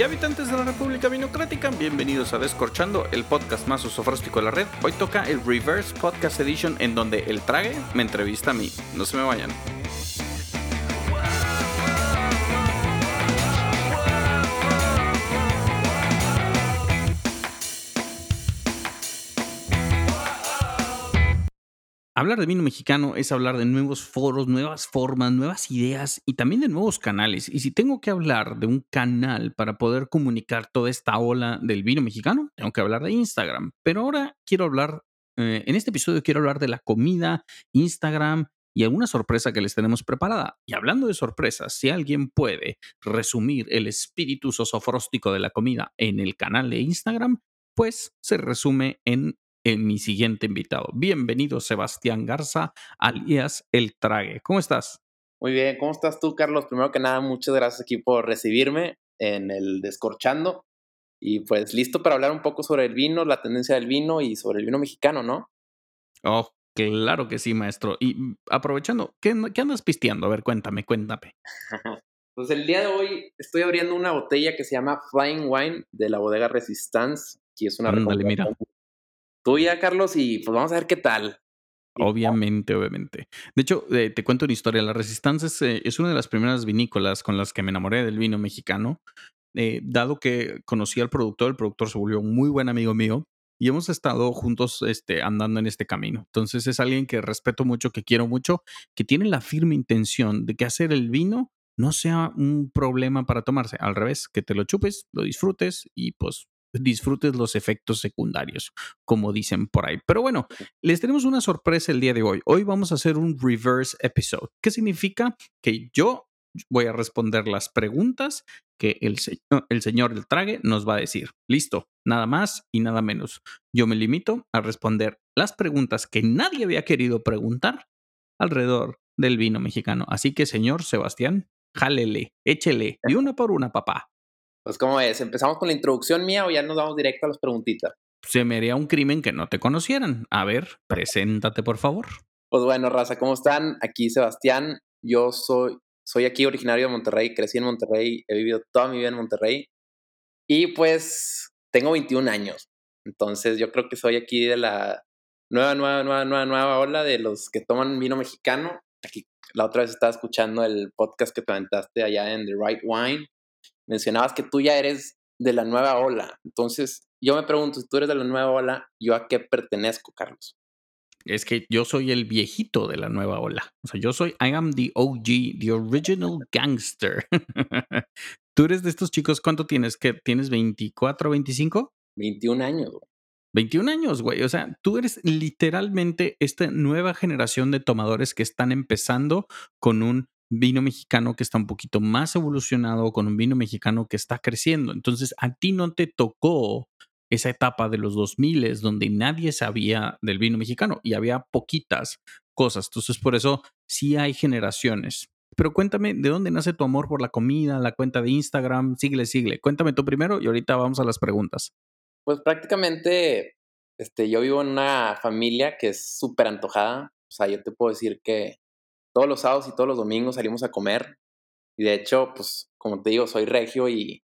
y habitantes de la República Vinocrática, bienvenidos a Descorchando, el podcast más usofróstico de la red. Hoy toca el Reverse Podcast Edition en donde el trague me entrevista a mí. No se me vayan. Hablar de vino mexicano es hablar de nuevos foros, nuevas formas, nuevas ideas y también de nuevos canales. Y si tengo que hablar de un canal para poder comunicar toda esta ola del vino mexicano, tengo que hablar de Instagram. Pero ahora quiero hablar, eh, en este episodio quiero hablar de la comida, Instagram y alguna sorpresa que les tenemos preparada. Y hablando de sorpresas, si alguien puede resumir el espíritu sosofróstico de la comida en el canal de Instagram, pues se resume en en mi siguiente invitado. Bienvenido, Sebastián Garza, alias El Trague. ¿Cómo estás? Muy bien, ¿cómo estás tú, Carlos? Primero que nada, muchas gracias aquí por recibirme en el Descorchando. Y pues listo para hablar un poco sobre el vino, la tendencia del vino y sobre el vino mexicano, ¿no? Oh, claro que sí, maestro. Y mm, aprovechando, ¿qué, qué andas pisteando? A ver, cuéntame, cuéntame. pues el día de hoy estoy abriendo una botella que se llama Flying Wine de la bodega Resistance. Aquí es una Ándale, mira tuya, Carlos, y pues vamos a ver qué tal. Obviamente, obviamente. De hecho, eh, te cuento una historia. La Resistencia eh, es, una de las primeras vinícolas con las que me enamoré del vino mexicano. Eh, dado que conocí al productor, el productor se volvió un muy buen amigo mío y hemos estado juntos este, andando en este camino. Entonces es alguien que respeto mucho, que quiero mucho, que tiene la firme intención de que hacer el vino no sea un problema para tomarse. Al revés, que te lo chupes, lo disfrutes y pues disfrutes los efectos secundarios, como dicen por ahí. Pero bueno, les tenemos una sorpresa el día de hoy. Hoy vamos a hacer un reverse episode. ¿Qué significa? Que yo voy a responder las preguntas que el, el señor del trague nos va a decir. Listo, nada más y nada menos. Yo me limito a responder las preguntas que nadie había querido preguntar alrededor del vino mexicano. Así que, señor Sebastián, jálele, échele, y una por una, papá. Pues, ¿cómo es? ¿Empezamos con la introducción mía o ya nos vamos directo a las preguntitas? Se me haría un crimen que no te conocieran. A ver, preséntate, por favor. Pues bueno, raza, ¿cómo están? Aquí Sebastián. Yo soy, soy aquí originario de Monterrey, crecí en Monterrey, he vivido toda mi vida en Monterrey. Y pues tengo 21 años. Entonces yo creo que soy aquí de la nueva, nueva, nueva, nueva, nueva ola de los que toman vino mexicano. Aquí la otra vez estaba escuchando el podcast que te aventaste allá en The Right Wine mencionabas que tú ya eres de la nueva ola. Entonces, yo me pregunto, si tú eres de la nueva ola, ¿yo a qué pertenezco, Carlos? Es que yo soy el viejito de la nueva ola. O sea, yo soy, I am the OG, the original gangster. tú eres de estos chicos, ¿cuánto tienes? ¿Qué, ¿Tienes 24, 25? 21 años, güey. 21 años, güey. O sea, tú eres literalmente esta nueva generación de tomadores que están empezando con un vino mexicano que está un poquito más evolucionado, con un vino mexicano que está creciendo. Entonces, a ti no te tocó esa etapa de los 2000 donde nadie sabía del vino mexicano y había poquitas cosas. Entonces, por eso sí hay generaciones. Pero cuéntame, ¿de dónde nace tu amor por la comida, la cuenta de Instagram? Sigle, sigle. Cuéntame tú primero y ahorita vamos a las preguntas. Pues prácticamente, este, yo vivo en una familia que es súper antojada. O sea, yo te puedo decir que todos los sábados y todos los domingos salimos a comer. Y de hecho, pues, como te digo, soy regio y,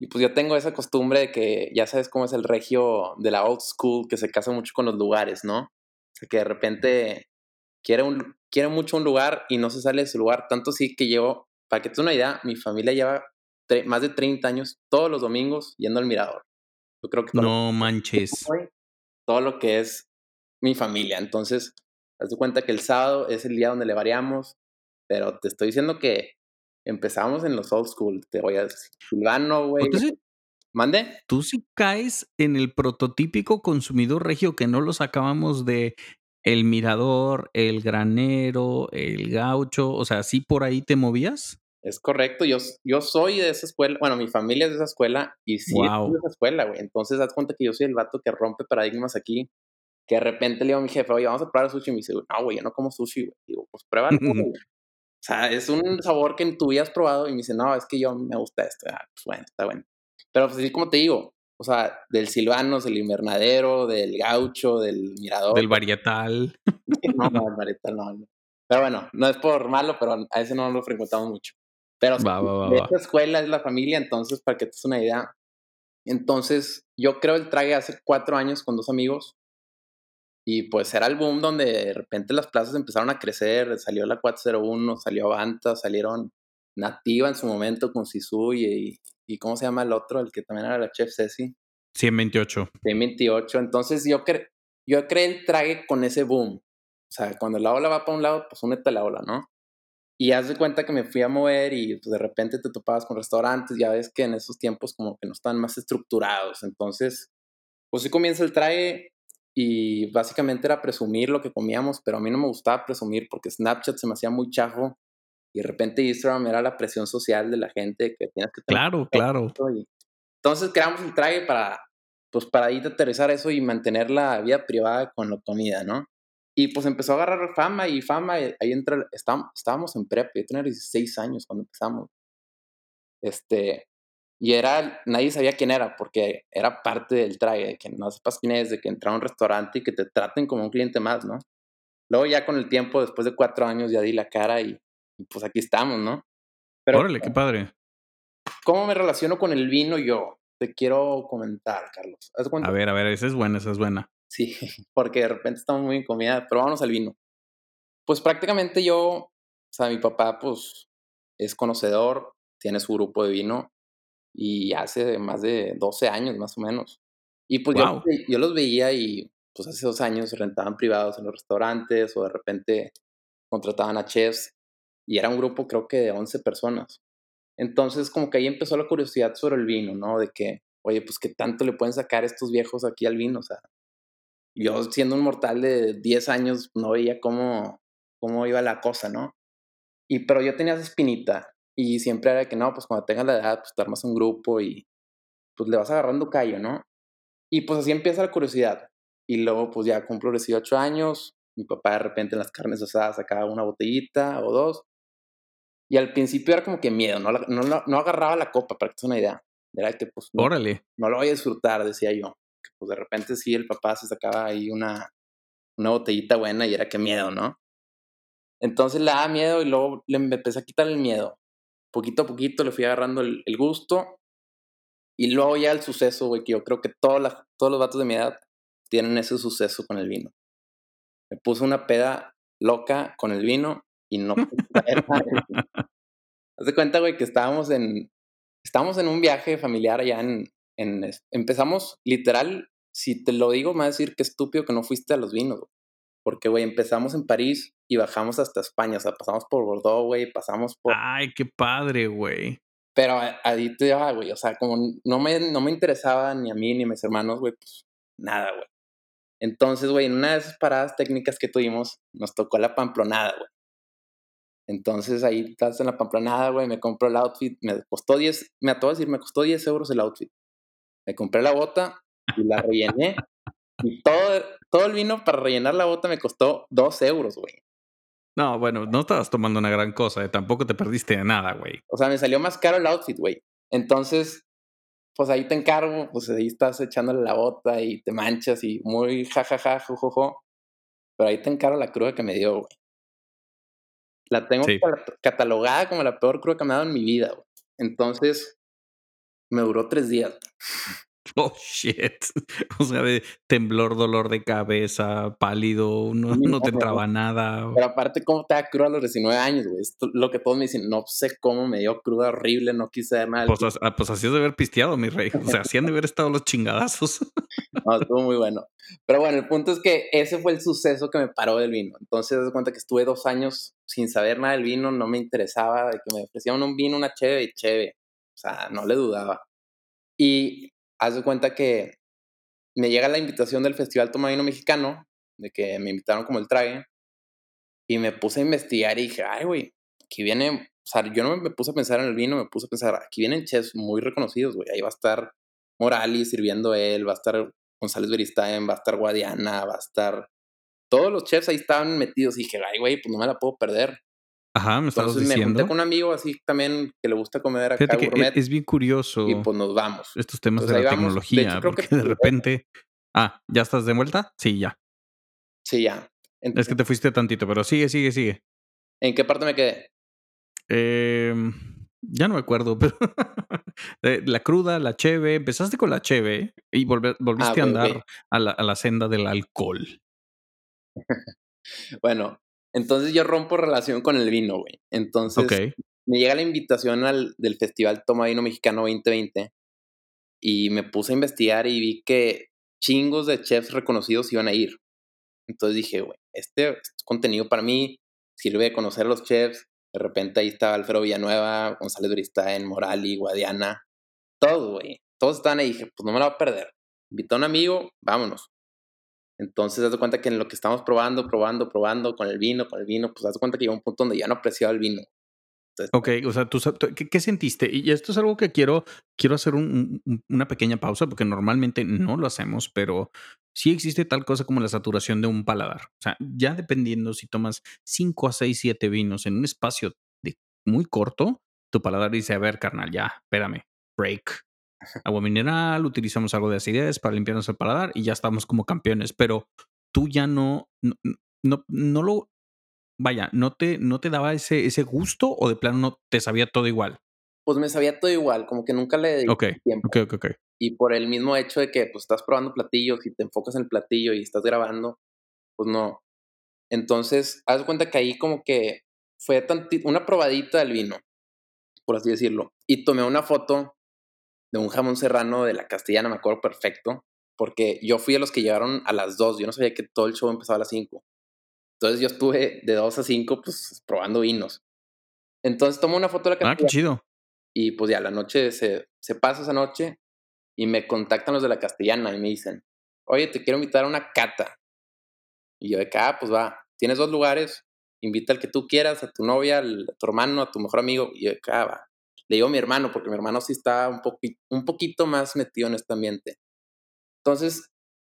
y pues yo tengo esa costumbre de que ya sabes cómo es el regio de la old school, que se casa mucho con los lugares, ¿no? O sea, que de repente quiere, un, quiere mucho un lugar y no se sale de su lugar. Tanto sí que llevo, para que te una idea, mi familia lleva más de 30 años todos los domingos yendo al mirador. Yo creo que... No manches. Todo lo que es mi familia. Entonces, Haz de cuenta que el sábado es el día donde le variamos, pero te estoy diciendo que empezamos en los old school. Te voy a decir, Silvano, güey. ¿Mande? Tú sí caes en el prototípico consumidor regio que no lo sacábamos de el mirador, el granero, el gaucho, o sea, ¿sí por ahí te movías? Es correcto, yo, yo soy de esa escuela, bueno, mi familia es de esa escuela y sí es de esa escuela, güey. Entonces, haz cuenta que yo soy el vato que rompe paradigmas aquí que de repente le digo a mi jefe, oye, vamos a probar sushi. Y me dice, no, güey, yo no como sushi, güey. Digo, pues pruébalo. o sea, es un sabor que en tu vida has probado. Y me dice, no, es que yo me gusta esto. Ah, pues bueno, está bueno. Pero pues así como te digo, o sea, del silvanos, del invernadero, del gaucho, del mirador. Del varietal. no, no, el varietal no, Pero bueno, no es por malo, pero a ese no lo frecuentamos mucho. Pero Va, va, va, de esta escuela es la familia, entonces, para que te des una idea. Entonces, yo creo el trague hace cuatro años con dos amigos. Y pues era el boom donde de repente las plazas empezaron a crecer. Salió la 401, salió Avanta, salieron Nativa en su momento con Sisu y, y ¿cómo se llama el otro? El que también era la Chef Ceci. 128. de 28. Entonces yo, cre yo creé el trague con ese boom. O sea, cuando la ola va para un lado, pues únete a la ola, ¿no? Y haz de cuenta que me fui a mover y pues, de repente te topabas con restaurantes. Ya ves que en esos tiempos como que no estaban más estructurados. Entonces, pues sí comienza el trague y básicamente era presumir lo que comíamos, pero a mí no me gustaba presumir porque Snapchat se me hacía muy chajo y de repente Instagram era la presión social de la gente que tienes que tener Claro, claro. y entonces creamos el trague para, pues para ahí aterrizar eso y mantener la vida privada con la comida, ¿no? Y pues empezó a agarrar fama y fama, y ahí entra, estábamos, estábamos en prep, yo tenía 16 años cuando empezamos. Este, y era, nadie sabía quién era, porque era parte del trague, de que no sepas quién es, de que entra a un restaurante y que te traten como un cliente más, ¿no? Luego ya con el tiempo, después de cuatro años, ya di la cara y, y pues aquí estamos, ¿no? Pero, Órale, qué padre. ¿Cómo me relaciono con el vino yo? Te quiero comentar, Carlos. A ver, a ver, esa es buena, esa es buena. Sí, porque de repente estamos muy en comida, pero vámonos al vino. Pues prácticamente yo, o sea, mi papá pues es conocedor, tiene su grupo de vino y hace más de 12 años más o menos. Y pues Wow. yo, yo los veía y pues hace dos años rentaban privados en los restaurantes o de repente contrataban a chefs y era un grupo creo que de 11 personas. Entonces como que ahí empezó la curiosidad sobre el vino, ¿no? De que, oye, pues qué tanto le pueden sacar estos viejos aquí al vino, o sea, yo siendo un mortal de 10 años no veía cómo, cómo iba la cosa, ¿no? Y pero yo tenía esa espinita y siempre era que no, pues cuando tengas la edad, pues te armas un grupo y pues le vas agarrando callo, ¿no? Y pues así empieza la curiosidad. Y luego pues ya cumplo 18 años, mi papá de repente en las carnes asadas sacaba una botellita o dos. Y al principio era como que miedo, no, no, no agarraba la copa, para que te una idea. Era que pues no, Órale. no lo voy a disfrutar, decía yo. Que, pues de repente sí, el papá se sacaba ahí una, una botellita buena y era que miedo, ¿no? Entonces le daba miedo y luego le empecé a quitar el miedo. Poquito a poquito le fui agarrando el, el gusto y luego ya el suceso, güey, que yo creo que todas las- todos los vatos de mi edad tienen ese suceso con el vino. Me puse una peda loca con el vino y no. Haz de cuenta, güey, que estábamos en, estábamos en un viaje familiar allá en, empezamos literal, si te lo digo, me va a decir que estúpido que no fuiste a los vinos, güey. Porque, güey, empezamos en París y bajamos hasta España, o sea, pasamos por Bordeaux, güey, pasamos por... Ay, qué padre, güey. Pero ahí te va, güey, o sea, como no me, no me interesaba ni a mí ni a mis hermanos, güey, pues nada, güey. Entonces, güey, en una de esas paradas técnicas que tuvimos, nos tocó la pamplonada, güey. Entonces ahí estás en la pamplonada, güey, me compro el outfit, me costó 10, me atrevo a decir, me costó 10 euros el outfit. Me compré la bota y la rellené. y todo, todo el vino para rellenar la bota me costó 2 euros, güey. No, bueno, no estabas tomando una gran cosa, eh, tampoco te perdiste de nada, güey. O sea, me salió más caro el outfit, güey. Entonces, pues ahí te encargo, pues ahí estás echándole la bota y te manchas y muy jajaja, jojojo. Pero ahí te encargo la cruda que me dio, güey. La tengo Sí. catalogada como la peor cruda que me ha dado en mi vida, güey. Entonces, me duró tres días. Oh, shit. O sea, de temblor, dolor de cabeza, pálido, no, no te entraba nada. Pero aparte, ¿cómo te da cruda a los 19 años, güey? Esto es lo que todos me dicen, no sé cómo me dio cruda horrible, no quise ver nada. Pues, as- ah, pues así es de haber pisteado, mi rey. O sea, así han de haber estado los chingadazos. No, estuvo muy bueno. Pero bueno, el punto es que ese fue el suceso que me paró del vino. Entonces, das cuenta que estuve dos años sin saber nada del vino, no me interesaba, de que me ofrecían un vino, una y cheve. O sea, no le dudaba. Y haz de cuenta que me llega la invitación del Festival Tomadino Mexicano, de que me invitaron como el trague, y me puse a investigar y dije, ay, güey, aquí viene, o sea, yo no me puse a pensar en el vino, me puse a pensar, aquí vienen chefs muy reconocidos, güey, ahí va a estar Morales sirviendo él, va a estar González Beristain, va a estar Guadiana, va a estar... Todos los chefs ahí estaban metidos y dije, ay, güey, pues no me la puedo perder. Ajá, me estabas Entonces me diciendo. junté con un amigo así también que le gusta comer acá Fíjate que gourmet e- es bien curioso y pues nos vamos. estos temas de la vamos. De tecnología, hecho, creo que- porque de repente. Ah, ¿ya estás de vuelta? Sí, ya. Sí, ya. Es que te fuiste tantito, pero sigue, sigue, sigue. ¿En qué parte me quedé? Em, Ya no me acuerdo, pero la cruda, la cheve, empezaste con la cheve y volviste Ah, a andar a la, a la senda del alcohol. Bueno, entonces yo rompo relación con el vino, güey. Entonces, me llega la invitación al del Festival Toma Vino Mexicano 2020 y me puse a investigar y vi que chingos de chefs reconocidos iban a ir. Entonces dije, güey, este es contenido para mí, sirve de conocer a los chefs. De repente ahí estaba Alfredo Villanueva, González Bristaen, Morali, Guadiana, todos, güey. Todos estaban ahí y dije, pues no me la voy a perder. Invité a un amigo, vámonos. Entonces, haz de cuenta que en lo que estamos probando, probando, probando con el vino, con el vino, pues haz de cuenta que llegó un punto donde ya no apreciaba el vino. Entonces, Ok, o sea, ¿tú, tú- ¿qué, sentiste? Y esto es algo que quiero, quiero hacer un- un- una pequeña pausa porque normalmente no lo hacemos, pero sí existe tal cosa como la saturación de un paladar. O sea, ya dependiendo si tomas 5 a 6, 7 vinos en un espacio muy corto, tu paladar dice, a ver, carnal, ya, espérame, break. Agua mineral, utilizamos algo de acidez para limpiarnos el paladar y ya estamos como campeones, pero tú ya no, no, no, no lo, vaya, ¿no te, no te daba ese, ese gusto o de plano no te sabía todo igual? pues me sabía todo igual, como que nunca le dediqué Ok, tiempo. ok, ok, ok. Y por el mismo hecho de que pues estás probando platillos y te enfocas en el platillo y estás grabando, pues no. Entonces, haz cuenta que ahí como que fue una probadita del vino, por así decirlo. Y tomé una foto de un jamón serrano de la castellana, me acuerdo perfecto, porque yo fui a los que llegaron a las 2, yo no sabía que todo el show empezaba a las 5. Entonces yo estuve de 2 a 5 pues probando vinos. Entonces tomo una foto de la Ah, qué castellana chido. y pues ya la noche se, se pasa esa noche y me contactan los de la castellana y me dicen, oye, te quiero invitar a una cata. Y yo de que, ah, pues va, tienes dos lugares, invita al que tú quieras, a tu novia, al- a tu hermano, a tu mejor amigo. Y yo de que, ah, va. Le digo a mi hermano, porque mi hermano sí está un, poqui- un poquito más metido en este ambiente. Entonces,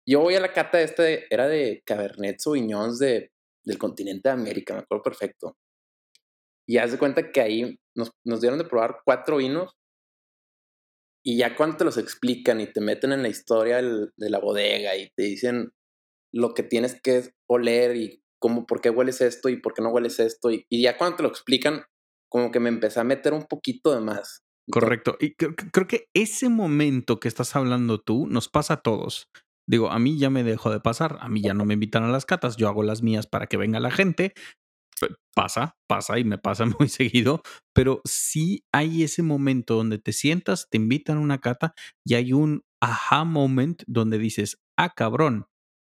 yo voy a la cata este, era de Cabernet Sauvignons de, del continente de América, me acuerdo perfecto. Y haz de cuenta que ahí nos, nos dieron de probar cuatro vinos y ya cuando te los explican y te meten en la historia de la bodega y te dicen lo que tienes que oler y cómo, por qué hueles esto y por qué no hueles esto. Y, y ya cuando te lo explican, como que me empecé a meter un poquito de más. Correcto. Y creo, que ese momento que estás hablando tú nos pasa a todos. Digo, a mí ya me dejó de pasar. A mí ya no me invitan a las catas. Yo hago las mías para que venga la gente. Pasa, pasa y me pasa muy seguido. Pero sí hay ese momento donde te sientas, te invitan a una cata y hay un aha moment donde dices, ah, cabrón.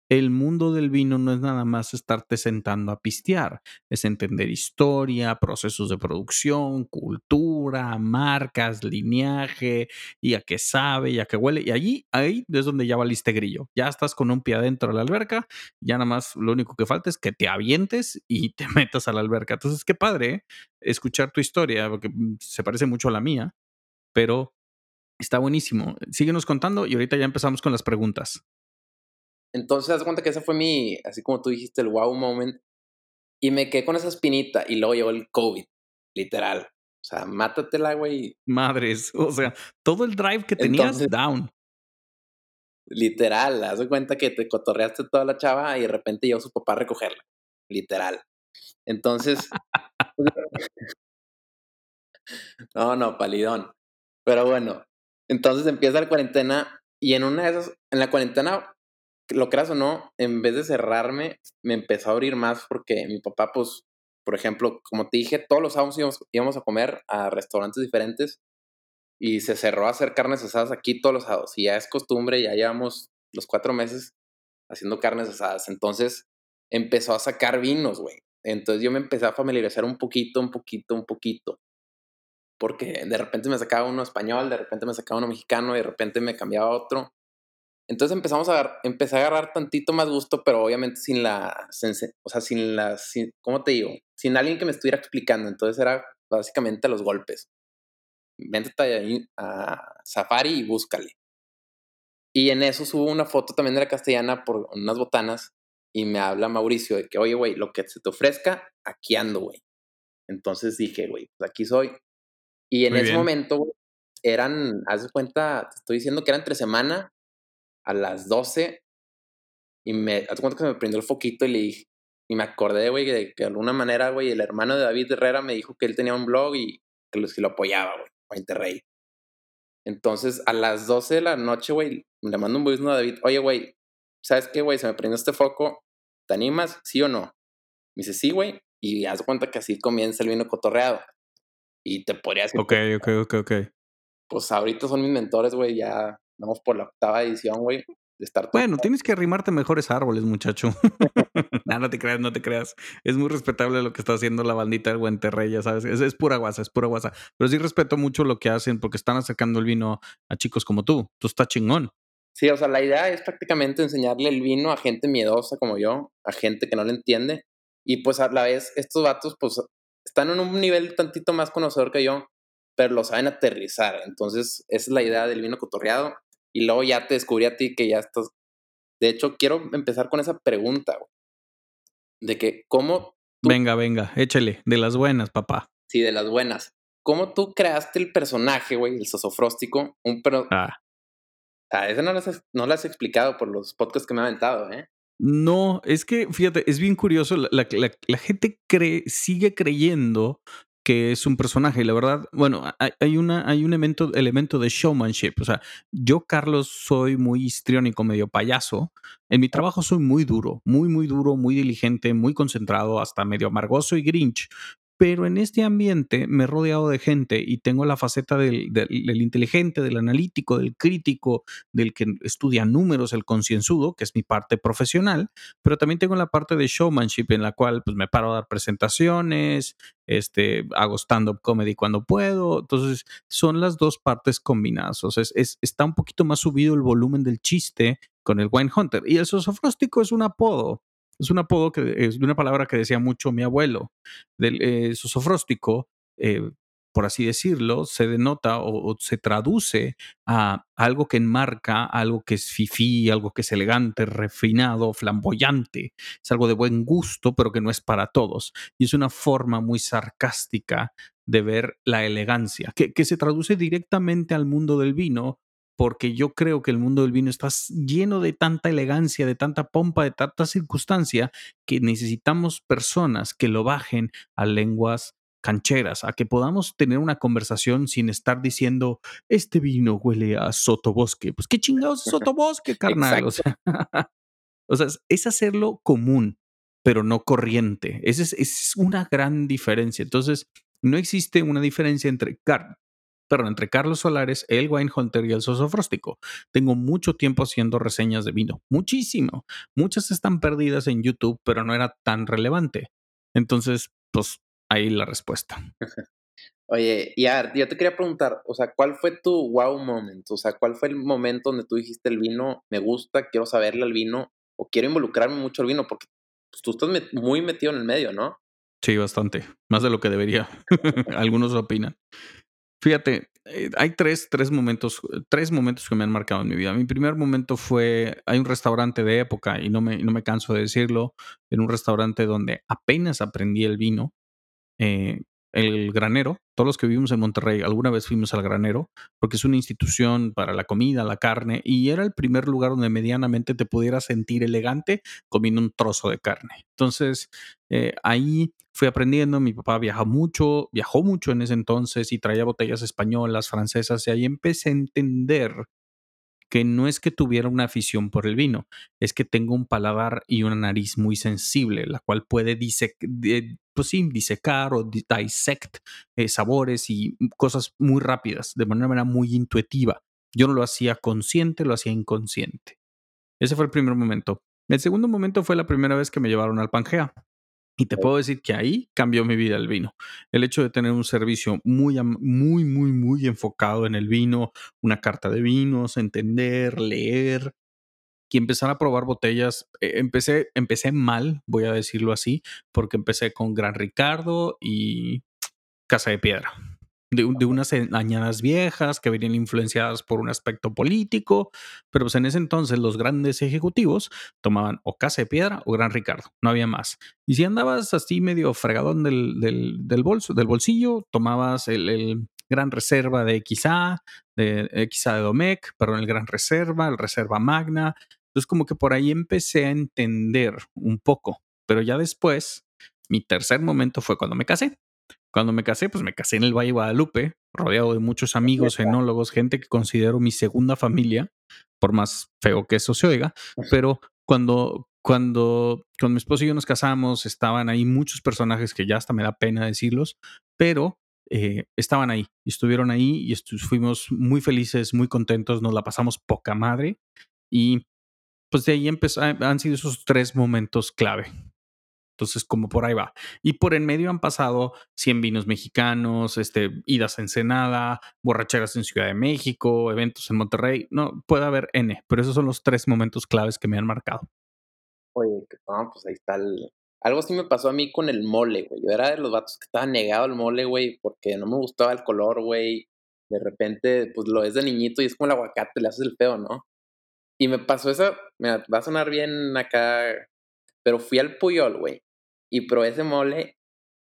El mundo del vino no es nada más estarte sentando a pistear, es entender historia, procesos de producción, cultura, marcas, lineaje, y a qué sabe, y a qué huele. Y allí, ahí es donde ya valiste grillo. Ya estás con un pie adentro de la alberca, ya nada más lo único que falta es que te avientes y te metas a la alberca. Entonces, qué padre ¿eh? escuchar tu historia, porque mm, se parece mucho a la mía, pero está buenísimo. Síguenos contando y ahorita ya empezamos con las preguntas. Entonces, haz cuenta que ese fue mi, así como tú dijiste, el wow moment. Y me quedé con esa espinita y luego llegó el COVID, literal. O sea, mátatela, güey. Madres, o sea, todo el drive que tenías, Entonces, down. literal, haz de cuenta que te cotorreaste toda la chava y de repente llegó su papá a recogerla. Literal. Entonces, no, no, palidón. Pero bueno, entonces empieza la cuarentena y en una de esas, en la cuarentena, lo creas o no, en vez de cerrarme, me empezó a abrir más porque mi papá, pues, por ejemplo, como te dije, todos los sábados íbamos, íbamos a comer a restaurantes diferentes y se cerró a hacer carnes asadas aquí todos los sábados y ya es costumbre, ya llevamos los cuatro meses haciendo carnes asadas. Entonces empezó a sacar vinos, güey. Entonces yo me empecé a familiarizar un poquito, un poquito, un poquito porque de repente me sacaba uno español, de repente me sacaba uno mexicano y de repente me cambiaba otro. Entonces empezamos a agarrar, empecé a agarrar tantito más gusto, pero obviamente sin la, o sea, sin la, sin, ¿cómo te digo? Sin alguien que me estuviera explicando. Entonces era básicamente los golpes. Ahí a Safari y búscale. Y en eso subo una foto también de la castellana por unas botanas y me habla Mauricio de que, oye, güey, lo que se te ofrezca, aquí ando, güey. Entonces dije, güey, pues aquí soy. Y en Muy ese bien. momento, güey, eran, haz de cuenta, te estoy diciendo que eran entre semana a las 12 y me, haz de cuenta que se me prendió el foquito y le dije, y me acordé, güey, de que de alguna manera, güey, el hermano de David Herrera me dijo que él tenía un blog y que lo, apoyaba, güey, a Interrey. Entonces, a las 12 de la noche, güey, le mando un voice a David, oye, güey, ¿sabes qué, güey? Se me prendió este foco, ¿te animas? ¿Sí o no? Me dice, sí, güey, y haz cuenta que así comienza el vino cotorreado. Y te podría decir... Ok, ok, ok, ok. Pues ahorita son mis mentores, güey, ya vamos por la octava edición, güey. De estar bueno, tienes que arrimarte mejores árboles, muchacho. no, no te creas, no te creas. Es muy respetable lo que está haciendo la bandita del Guenterrey, ya sabes. Es, es, pura guasa, es pura guasa. Pero sí respeto mucho lo que hacen porque están acercando el vino a chicos como tú. Tú estás chingón. Sí, o sea, la idea es prácticamente enseñarle el vino a gente miedosa como yo, a gente que no lo entiende. Y pues a la vez, estos vatos, pues, están en un nivel tantito más conocedor que yo, pero lo saben aterrizar. Entonces, esa es la idea del vino cotorreado. Y luego ya te descubrí a ti que ya estás. De hecho, quiero empezar con esa pregunta, güey. De que, ¿cómo. Venga, venga, échale. De las buenas, papá. Sí, de las buenas. ¿Cómo tú creaste el personaje, güey, el sosofróstico? Un pero. Ah. Ah, eso no lo, has, no lo has explicado por los podcasts que me ha aventado, ¿eh? No, es que, fíjate, es bien curioso. La, la, la, la gente cree, sigue creyendo que es un personaje. Y la verdad, bueno, hay, una, hay un elemento, elemento de showmanship. O sea, yo, Carlos, soy muy histriónico, medio payaso. En mi trabajo soy muy duro, muy, muy duro, muy diligente, muy concentrado, hasta medio amargoso y grinch pero en este ambiente me he rodeado de gente y tengo la faceta del, inteligente, del analítico, del crítico, del que estudia números, el concienzudo, que es mi parte profesional, pero también tengo la parte de showmanship en la cual pues me paro a dar presentaciones, este, hago stand-up comedy cuando puedo, entonces son las dos partes combinadas, o sea, es, está un poquito más subido el volumen del chiste con el Wine Hunter. Y el sosofróstico es un apodo, es un apodo que es de una palabra que decía mucho mi abuelo, del eh, sosofróstico, eh, por así decirlo, se denota o, se traduce a algo que enmarca, algo que es fifí, algo que es elegante, refinado, flamboyante. Es algo de buen gusto, pero que no es para todos. Y es una forma muy sarcástica de ver la elegancia, que se traduce directamente al mundo del vino, porque yo creo que el mundo del vino está lleno de tanta elegancia, de tanta pompa, de tanta circunstancia, que necesitamos personas que lo bajen a lenguas cancheras, a que podamos tener una conversación sin estar diciendo, este vino huele a sotobosque. Pues qué chingados es sotobosque, carnal. o, sea, o sea, es hacerlo común, pero no corriente. Esa es, es, una gran diferencia. Entonces, no existe una diferencia entre perdón, entre Carlos Solares, el Wine Hunter y el Sosofróstico. Tengo mucho tiempo haciendo reseñas de vino, muchísimo. Muchas están perdidas en YouTube, pero no era tan relevante. Entonces, pues ahí la respuesta. Oye, ya, yo te quería preguntar, o sea, ¿cuál fue tu wow moment? O sea, ¿cuál fue el momento donde tú dijiste el vino, me gusta, quiero saberle al vino, o quiero involucrarme mucho al vino? Porque pues, tú estás met muy metido en el medio, ¿no? Sí, bastante. Más de lo que debería. Algunos opinan. Fíjate, eh, hay tres, tres, momentos, tres momentos que me han marcado en mi vida. Mi primer momento fue, hay un restaurante de época, y no me, no me canso de decirlo, en un restaurante donde apenas aprendí el vino, eh, el granero. Todos los que vivimos en Monterrey alguna vez fuimos al granero, porque es una institución para la comida, la carne, y era el primer lugar donde medianamente te pudieras sentir elegante comiendo un trozo de carne. Entonces, eh, ahí fui aprendiendo, mi papá viajó mucho, viajó mucho en ese entonces y traía botellas españolas, francesas, y ahí empecé a entender que no es que tuviera una afición por el vino, es que tengo un paladar y una nariz muy sensible, la cual puede disec pues disecar o dissect eh, sabores y cosas muy rápidas, de manera muy intuitiva. Yo no lo hacía consciente, lo hacía inconsciente. Ese fue el primer momento. El segundo momento fue la primera vez que me llevaron al Pangea. Y te puedo decir que ahí cambió mi vida el vino. El hecho de tener un servicio muy, muy, muy, muy enfocado en el vino, una carta de vinos, entender, leer, y empezar a probar botellas. Eh, empecé, empecé mal, voy a decirlo así, porque empecé con Gran Ricardo y Casa de Piedra de, de, unas añadas viejas que venían influenciadas por un aspecto político, pero pues en ese entonces los grandes ejecutivos tomaban o Casa de Piedra o Gran Ricardo, no había más. Y si andabas así medio fregadón del, del, del bolso, del bolsillo, tomabas el, el, Gran Reserva de XA, de XA de Domecq, perdón, el Gran Reserva, el Reserva Magna. Entonces como que por ahí empecé a entender un poco, pero ya después, mi tercer momento fue cuando me casé Cuando me casé, pues me casé en el Valle de Guadalupe, rodeado de muchos amigos, enólogos, gente que considero mi segunda familia, por más feo que eso se oiga, pero cuando, cuando con mi esposo y yo nos casamos, estaban ahí muchos personajes que ya hasta me da pena decirlos, pero eh, estaban ahí, estuvieron ahí y fuimos muy felices, muy contentos, nos la pasamos poca madre y pues de ahí han sido esos tres momentos clave. Entonces, como por ahí va. Y por en medio han pasado 100 vinos mexicanos, este, idas a Ensenada, borracheras en Ciudad de México, eventos en Monterrey. No, puede haber N, pero esos son los tres momentos claves que me han marcado. Oye, no, pues ahí está el... Algo sí me pasó a mí con el mole, güey. Yo era de los vatos que estaba negado al mole, güey, porque no me gustaba el color, güey. De repente, pues lo es de niñito y es como el aguacate, le haces el feo, ¿no? Y me pasó eso, mira, va a sonar bien acá, pero fui al Puyol, güey y probé ese mole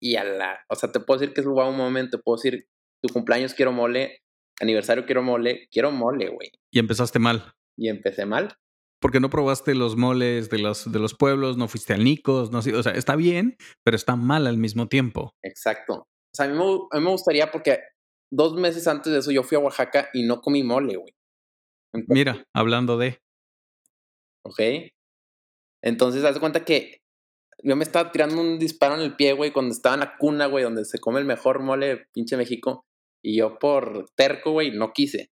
y a la, o sea, te puedo decir que es un buen momento, te puedo decir, tu cumpleaños quiero mole, aniversario quiero mole, quiero mole, güey. Y empezaste mal. Y empecé mal. Porque no probaste los moles de los, de los pueblos, no fuiste al Nicos, no o sea, está bien, pero está mal al mismo tiempo. Exacto. O sea, a mí, me, a mí me gustaría porque dos meses antes de eso yo fui a Oaxaca y no comí mole, güey. Mira, hablando de. Ok. Entonces, haz cuenta que yo me estaba tirando un disparo en el pie, güey, cuando estaba en la cuna, güey, donde se come el mejor mole pinche México. Y yo por terco, güey, no quise.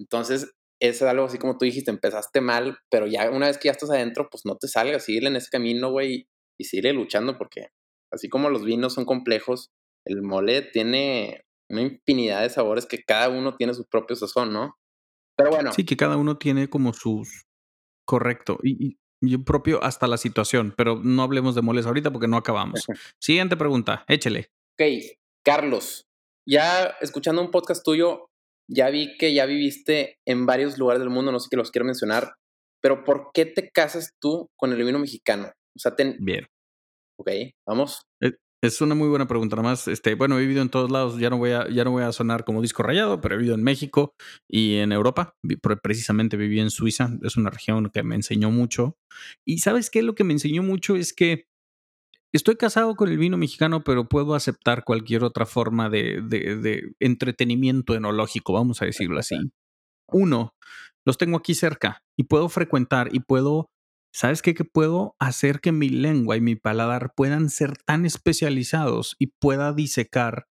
Entonces, eso es algo así como tú dijiste, empezaste mal, pero ya una vez que ya estás adentro, pues no te salgas, sigue en ese camino, güey, y sigue luchando porque así como los vinos son complejos, el mole tiene una infinidad de sabores que cada uno tiene su propio sazón, ¿no? Pero bueno. Sí, que cada uno tiene como sus... Correcto. Y, yo propio hasta la situación, pero no hablemos de moles ahorita porque no acabamos. Siguiente pregunta, échele. Ok, Carlos, ya escuchando un podcast tuyo, ya vi que ya viviste en varios lugares del mundo, no sé qué los quiero mencionar, pero ¿por qué te casas tú con el vino mexicano? O sea, ten... Bien. Ok, vamos. Es una muy buena pregunta. Nada más, este, bueno, he vivido en todos lados. Ya no voy a, ya no voy a sonar como disco rayado, pero he vivido en México y en Europa. Precisamente viví en Suiza. Es una región que me enseñó mucho. Y sabes qué? Lo que me enseñó mucho es que estoy casado con el vino mexicano, pero puedo aceptar cualquier otra forma de, de, de entretenimiento enológico, vamos a decirlo así. Uno, los tengo aquí cerca y puedo frecuentar y puedo ¿Sabes qué? Que puedo hacer que mi lengua y mi paladar puedan ser tan especializados y pueda disecar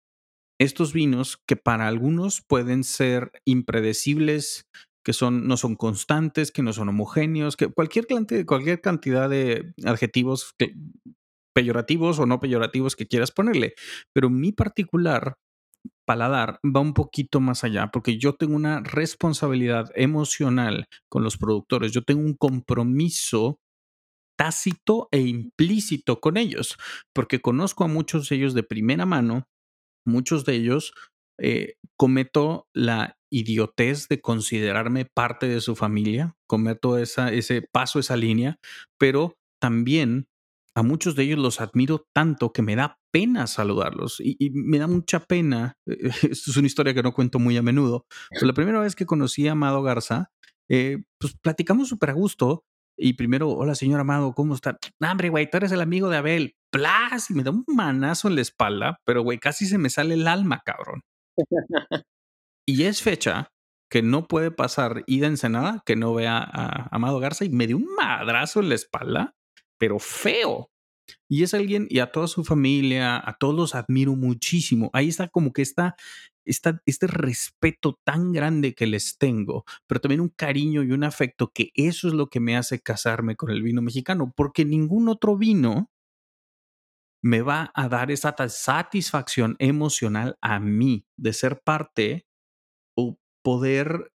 estos vinos que para algunos pueden ser impredecibles, que son, no son constantes, que no son homogéneos, que cualquier, cualquier cantidad de adjetivos peyorativos o no peyorativos que quieras ponerle. Pero mi particular paladar va un poquito más allá, porque yo tengo una responsabilidad emocional con los productores, yo tengo un compromiso tácito e implícito con ellos, porque conozco a muchos de ellos de primera mano, muchos de ellos eh, cometo la idiotez de considerarme parte de su familia, cometo esa, ese paso, esa línea, pero también a muchos de ellos los admiro tanto que me da pena saludarlos y, me da mucha pena. Esto es una historia que no cuento muy a menudo. Pero la primera vez que conocí a Amado Garza, eh, pues platicamos súper a gusto. Y primero, hola señor Amado, ¿cómo está? hombre, güey, tú eres el amigo de Abel. Plas, y me da un manazo en la espalda, pero güey, casi se me sale el alma, cabrón. y es fecha que no puede pasar ida Ensenada que no vea a Amado Garza y me dio un madrazo en la espalda pero feo. Y es alguien, y a toda su familia, a todos los admiro muchísimo. Ahí está como que está, está este respeto tan grande que les tengo, pero también un cariño y un afecto que eso es lo que me hace casarme con el vino mexicano, porque ningún otro vino me va a dar esa satisfacción emocional a mí de ser parte o poder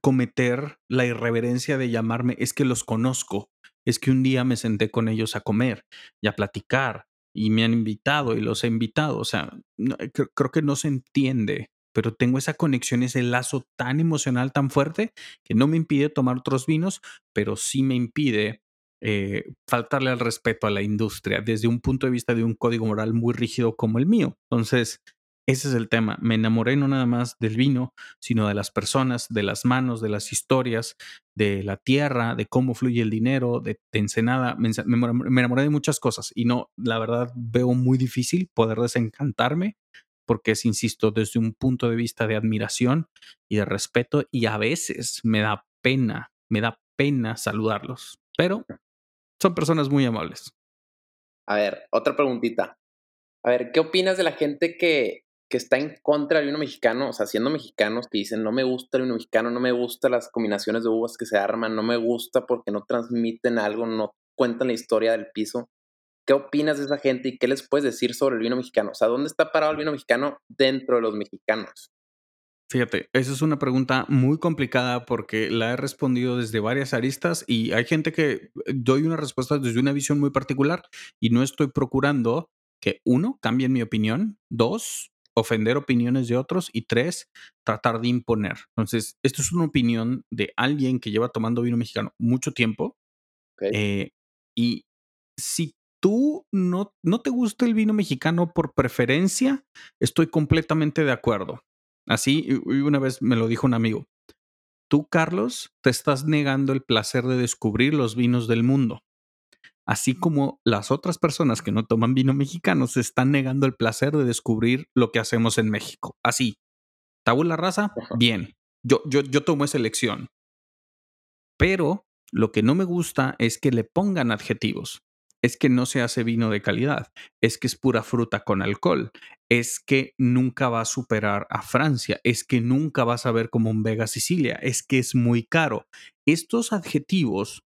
cometer la irreverencia de llamarme, es que los conozco, es que un día me senté con ellos a comer y a platicar y me han invitado y los he invitado. O sea, eh, creo que no se entiende, pero tengo esa conexión, ese lazo tan emocional, tan fuerte, que no me impide tomar otros vinos, pero sí me impide eh, faltarle al respeto a la industria desde un punto de vista de un código moral muy rígido como el mío. Entonces, Ese es el tema. Me enamoré no nada más del vino, sino de las personas, de las manos, de las historias, de la tierra, de cómo fluye el dinero, de, Ensenada. Me, me, enamoré de muchas cosas y no, la verdad, veo muy difícil poder desencantarme porque es, insisto, desde un punto de vista de admiración y de respeto y a veces me da pena, me da pena saludarlos, pero son personas muy amables. A ver, otra preguntita. A ver, ¿qué opinas de la gente que que está en contra del vino mexicano, o sea, siendo mexicanos que dicen, no me gusta el vino mexicano, no me gustan las combinaciones de uvas que se arman, no me gusta porque no transmiten algo, no cuentan la historia del piso. ¿Qué opinas de esa gente y qué les puedes decir sobre el vino mexicano? O sea, ¿dónde está parado el vino mexicano dentro de los mexicanos? Fíjate, esa es una pregunta muy complicada porque la he respondido desde varias aristas y hay gente que doy una respuesta desde una visión muy particular y no estoy procurando que uno, cambien mi opinión, dos, ofender opiniones de otros y tres, tratar de imponer. Entonces, esto es una opinión de alguien que lleva tomando vino mexicano mucho tiempo. Eh, y si tú no, no te gusta el vino mexicano por preferencia, estoy completamente de acuerdo. Así, una vez me lo dijo un amigo. Tú, Carlos, te estás negando el placer de descubrir los vinos del mundo así como las otras personas que no toman vino mexicano se están negando el placer de descubrir lo que hacemos en México. Así. Tabula raza, bien. Yo, yo, yo tomo esa elección. Pero lo que no me gusta es que le pongan adjetivos. Es que no se hace vino de calidad. Es que es pura fruta con alcohol. Es que nunca va a superar a Francia. Es que nunca vas a ver como un Vega Sicilia. Es que es muy caro. Estos adjetivos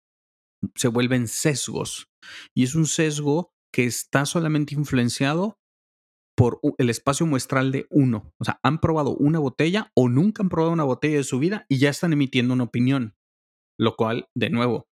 se vuelven sesgos. Y es un sesgo que está solamente influenciado por el espacio muestral de uno. O sea, han probado una botella o nunca han probado una botella de su vida y ya están emitiendo una opinión. Lo cual, de nuevo,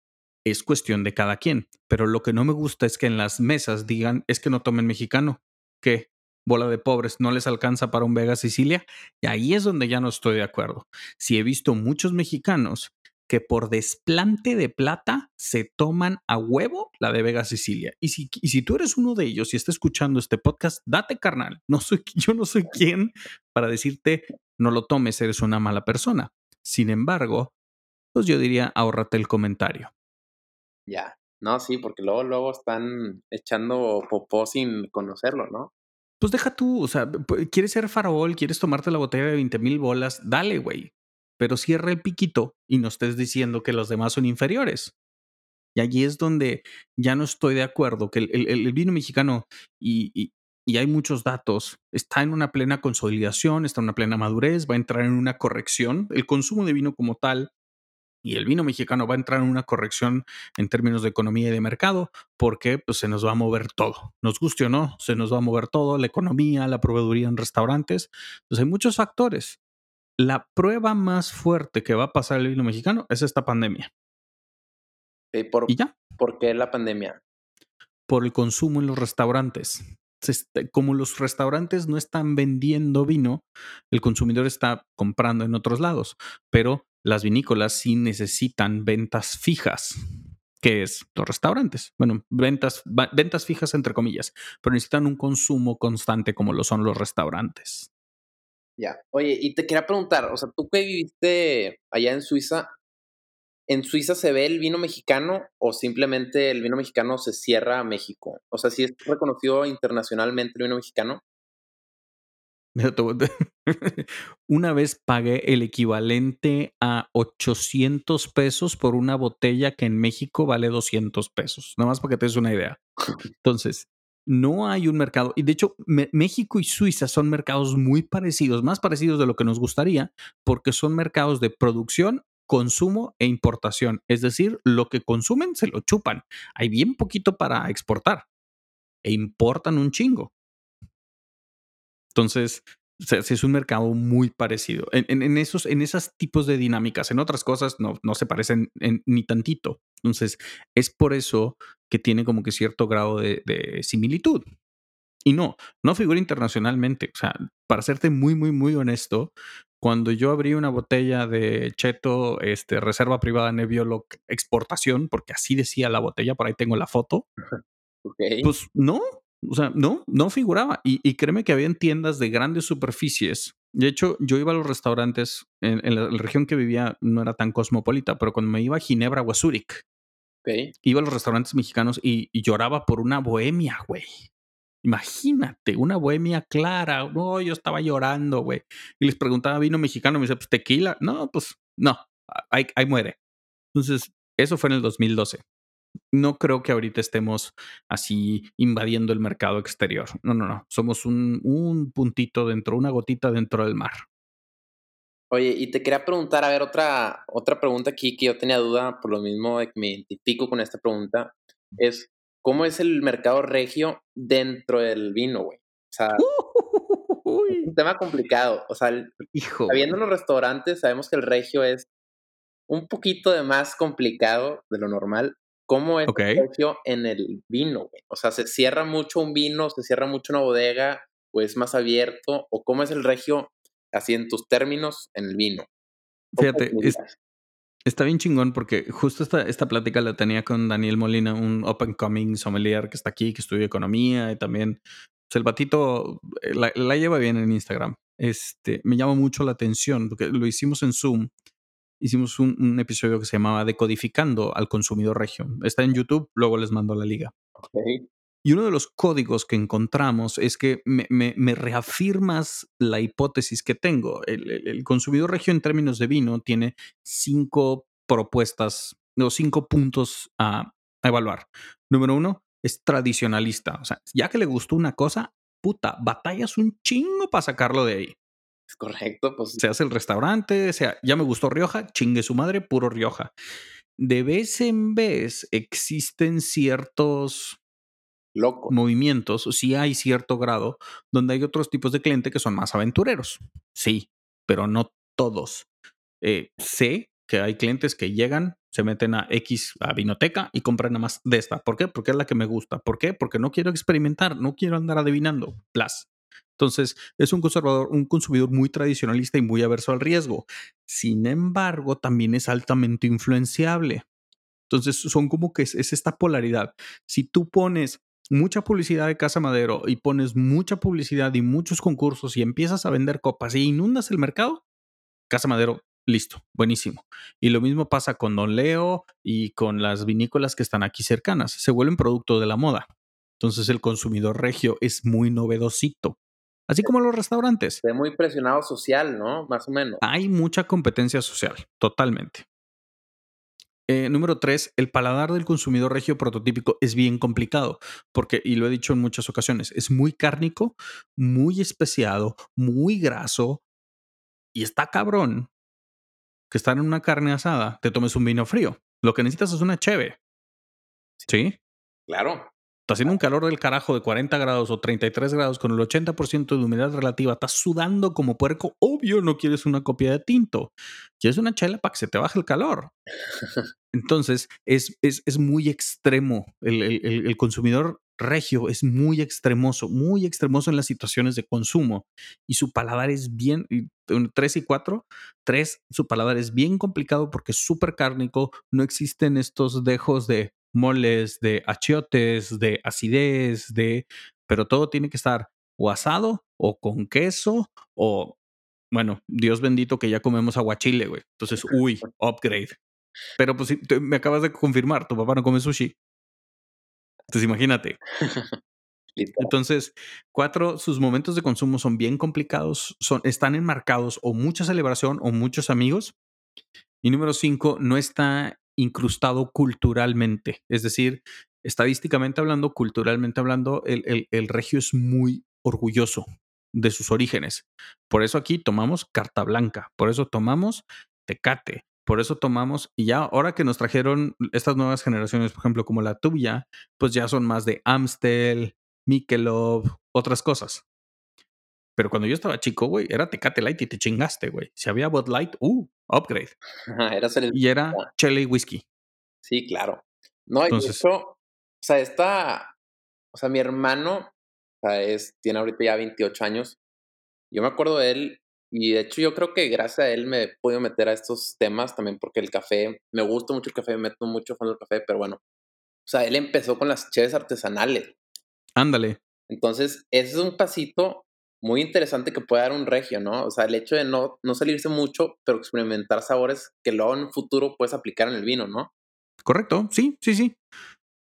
es cuestión de cada quien. Pero lo que no me gusta es que en las mesas digan, es que no tomen mexicano. ¿Qué? Bola de pobres, no les alcanza para un Vega Sicilia. Y ahí es donde ya no estoy de acuerdo. Si he visto muchos mexicanos que por desplante de plata se toman a huevo la de Vega Sicilia. Y si, si tú eres uno de ellos y estás escuchando este podcast, date carnal. No soy, yo no soy quien para decirte no lo tomes, eres una mala persona. Sin embargo, pues yo diría ahórrate el comentario. Ya, no, sí, porque luego, luego están echando popó sin conocerlo, ¿no? Pues deja tú, o sea, quieres ser farol, quieres tomarte la botella de 20 mil bolas, dale, güey pero cierra el piquito y no estés diciendo que los demás son inferiores. Y allí es donde ya no estoy de acuerdo, que el, vino mexicano, y, hay muchos datos, está en una plena consolidación, está en una plena madurez, va a entrar en una corrección. El consumo de vino como tal y el vino mexicano va a entrar en una corrección en términos de economía y de mercado, porque pues, se nos va a mover todo. Nos guste o no, se nos va a mover todo, la economía, la proveeduría en restaurantes. Entonces hay muchos factores la prueba más fuerte que va a pasar el vino mexicano es esta pandemia. ¿Y, por, ya? ¿Por qué la pandemia? Por el consumo en los restaurantes. Como los restaurantes no están vendiendo vino, el consumidor está comprando en otros lados, pero las vinícolas sí necesitan ventas fijas, que es los restaurantes. Bueno, ventas, ventas fijas entre comillas, pero necesitan un consumo constante como lo son los restaurantes. Ya. Oye, y te quería preguntar, o sea, tú que viviste allá en Suiza, ¿en Suiza se ve el vino mexicano o simplemente el vino mexicano se cierra a México? O sea, si es reconocido internacionalmente el vino mexicano. Una vez pagué el equivalente a 800 pesos por una botella que en México vale 200 pesos. Nada más para que te des una idea. Entonces, no hay un mercado, y de hecho México y Suiza son mercados muy parecidos, más parecidos de lo que nos gustaría, porque son mercados de producción, consumo e importación. Es decir, lo que consumen se lo chupan. Hay bien poquito para exportar e importan un chingo. Entonces, es un mercado muy parecido. En, esos en esos tipos de dinámicas, en otras cosas no, no se parecen ni tantito. Entonces, es por eso que tiene como que cierto grado de, similitud. Y no, no figura internacionalmente. O sea, para serte muy, muy, muy honesto, cuando yo abrí una botella de Cheto, este, reserva privada Nebbiolo exportación, porque así decía la botella, por ahí tengo la foto, pues no, O sea, no, no figuraba. Y, y créeme que habían tiendas de grandes superficies. De hecho, yo iba a los restaurantes, en, en la, región que vivía no era tan cosmopolita, pero cuando me iba a Ginebra o a Zúrich, Iba a los restaurantes mexicanos y, lloraba por una bohemia, güey. Imagínate, una bohemia clara. No, yo estaba llorando, güey. Y les preguntaba, ¿vino mexicano? Me dice, pues tequila. No, pues no, ahí, muere. Entonces, eso fue en el 2012. No creo que ahorita estemos así invadiendo el mercado exterior. No, no, no. Somos un puntito dentro, una gotita dentro del mar. Oye, y te quería preguntar, a ver, otra, otra pregunta aquí que yo tenía duda, por lo mismo de que me identifico con esta pregunta, es ¿cómo es el mercado regio dentro del vino, güey? O sea, es un tema complicado. O sea, Hijo. sabiendo en los restaurantes, sabemos que el regio es un poquito de más complicado de lo normal. ¿Cómo es el regio en el vino, güey? O sea, ¿se cierra mucho un vino, se cierra mucho una bodega, o es más abierto? ¿O cómo es el regio, así en tus términos, en el vino? ¿Cómo Fíjate, es-? Está bien chingón porque justo esta, esta plática la tenía con Daniel Molina, un up and coming sommelier que está aquí, que estudia economía y también pues, el batito eh, la, la lleva bien en Instagram. Este, me llama mucho la atención porque lo hicimos en Zoom. Hicimos un, un episodio que se llamaba Decodificando al consumidor regio. Está en YouTube, luego les mando la liga. Ok. Y uno de los códigos que encontramos es que me, me- me reafirmas la hipótesis que tengo. El, el- el consumidor regio en términos de vino tiene cinco propuestas, no, cinco puntos a, a evaluar. Número uno, es tradicionalista. O sea, ya que le gustó una cosa, puta, batallas un chingo para sacarlo de ahí. Es correcto, pues Se hace el restaurante, sea, ya me gustó Rioja, chingue su madre, puro Rioja. De vez en vez existen ciertos loco. movimientos, sí hay cierto grado donde hay otros tipos de cliente que son más aventureros. Sí, pero no todos. Eh, sé que hay clientes que llegan, se meten a X, a Vinoteca y compran nada más de esta. ¿Por qué? Porque es la que me gusta. ¿Por qué? Porque no quiero experimentar, no quiero andar adivinando. Plus. Entonces, es un conservador, un consumidor muy tradicionalista y muy averso al riesgo. Sin embargo, también es altamente influenciable. Entonces, son como que es, es esta polaridad. Si tú pones mucha publicidad de Casa Madero y pones mucha publicidad y muchos concursos y empiezas a vender copas y inundas el mercado, Casa Madero, listo, buenísimo. Y lo mismo pasa con Don Leo y con las vinícolas que están aquí cercanas. Se vuelven producto de la moda. Entonces el consumidor regio es muy novedosito. Así como los restaurantes. Se ve muy presionado social, ¿no? Más o menos. Hay mucha competencia social, totalmente. Eh, número tres, el paladar del consumidor regio prototípico es bien complicado, porque, y lo he dicho en muchas ocasiones, es muy cárnico, muy especiado, muy graso, y está cabrón que estar en una carne asada, te tomes un vino frío. Lo que necesitas es una cheve. ¿Sí? Claro. Está haciendo un calor del carajo de 40 grados o 33 grados con el 80% de humedad relativa. Estás sudando como puerco. Obvio, no quieres una copia de tinto. Quieres una chela para que se te baje el calor. Entonces, es, es, es muy extremo. El, consumidor regio es muy extremoso, muy extremoso en las situaciones de consumo. Y su paladar es bien, 3 y 4, 3, su paladar es bien complicado porque es súper cárnico. No existen estos dejos de moles, de achiotes, de acidez, de... Pero todo tiene que estar o asado o con queso o... Bueno, Dios bendito que ya comemos aguachile, güey. Entonces, uy, upgrade. Pero pues me acabas de confirmar, tu papá no come sushi. Entonces imagínate. Entonces, cuatro, sus momentos de consumo son bien complicados, son, están enmarcados o mucha celebración o muchos amigos. Y número cinco, no está incrustado culturalmente. Es decir, estadísticamente hablando, culturalmente hablando, el, el, el regio es muy orgulloso de sus orígenes. Por eso aquí tomamos carta blanca, por eso tomamos tecate, por eso tomamos, y ya ahora que nos trajeron estas nuevas generaciones, por ejemplo, como la tuya, pues ya son más de Amstel, Michelob, otras cosas. Pero cuando yo estaba chico, güey, era Tecate Light y te chingaste, güey. Si había Bud Light, uh, upgrade. era el... Y era chile y whisky. Sí, claro. No, Entonces, y de hecho, o sea, esta, o sea, mi hermano, o sea, es, tiene ahorita ya 28 años. Yo me acuerdo de él y de hecho yo creo que gracias a él me he podido meter a estos temas también porque el café, me gusta mucho el café, me meto mucho fondo del café, pero bueno. O sea, él empezó con las cheves artesanales. Ándale. Entonces, ese es un pasito muy interesante que puede dar un regio, ¿no? O sea, el hecho de no, no salirse mucho, pero experimentar sabores que luego en un futuro puedes aplicar en el vino, ¿no? Correcto, sí, sí, sí.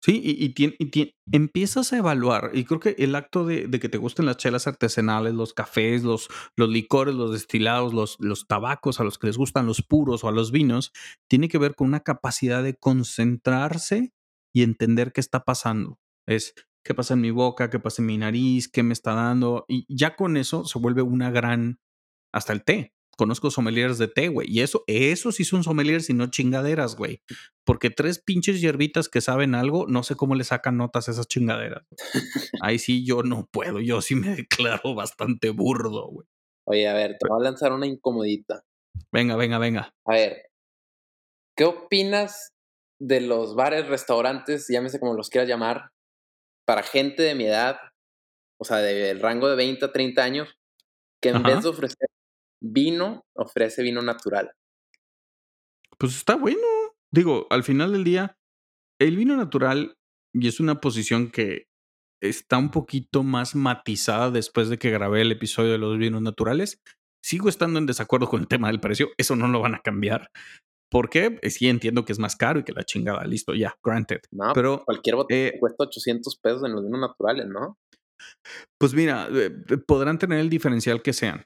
Sí, y, y, empiezas a evaluar, y creo que el acto de, que te gusten las chelas artesanales, los cafés, los, los licores, los destilados, los, los tabacos, a los que les gustan los puros o a los vinos, tiene que ver con una capacidad de concentrarse y entender qué está pasando. Es qué pasa en mi boca, qué pasa en mi nariz, qué me está dando, y ya con eso se vuelve una gran, hasta el té, conozco sommeliers de té, güey. Y eso, eso sí son sommeliers y no chingaderas, güey. Porque tres pinches hierbitas que saben algo, no sé cómo le sacan notas a esas chingaderas. Ahí sí yo no puedo, yo sí me declaro bastante burdo, güey. Oye, a ver, te voy a lanzar una incomodita. Venga, venga, venga. A ver, ¿qué opinas de los bares, restaurantes, llámese como los quieras llamar, para gente de mi edad, o sea, del rango de 20 a 30 años, que en vez de ofrecer vino, ofrece vino natural. Pues está bueno. Digo, al final del día, el vino natural, y es una posición que está un poquito más matizada después de que grabé el episodio de los vinos naturales. Sigo estando en desacuerdo con el tema del precio, eso no lo van a cambiar. ¿Por qué? Eh, sí entiendo que es más caro y que la chingada, listo, ya, granted. No, pero cualquier botella eh cuesta 800 pesos en los vinos naturales, ¿no? Pues mira, eh, podrán tener el diferencial que sean.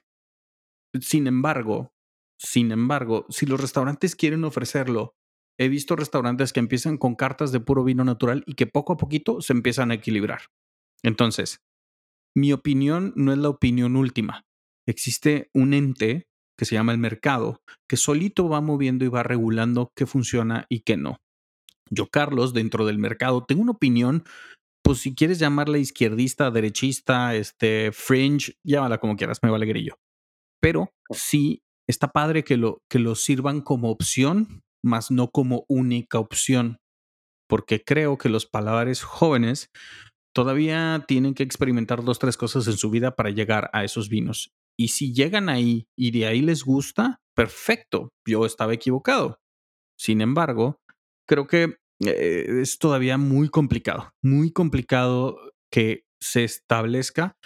Sin embargo, sin embargo, si los restaurantes quieren ofrecerlo, he visto restaurantes que empiezan con cartas de puro vino natural y que poco a poquito se empiezan a equilibrar. Entonces, mi opinión no es la opinión última. Existe un ente que se llama el mercado, que solito va moviendo y va regulando qué funciona y qué no. Yo, Carlos, dentro del mercado, tengo una opinión, pues si quieres llamarla izquierdista, derechista, este, fringe, llámala como quieras, me vale grillo pero sí está padre que lo, que lo sirvan como opción, más no como única opción, porque creo que los paladares jóvenes todavía tienen que experimentar dos, tres cosas en su vida para llegar a esos vinos. Y si llegan ahí y de ahí les gusta, perfecto, yo estaba equivocado. Sin embargo, creo que eh, es todavía muy complicado, muy complicado que se establezca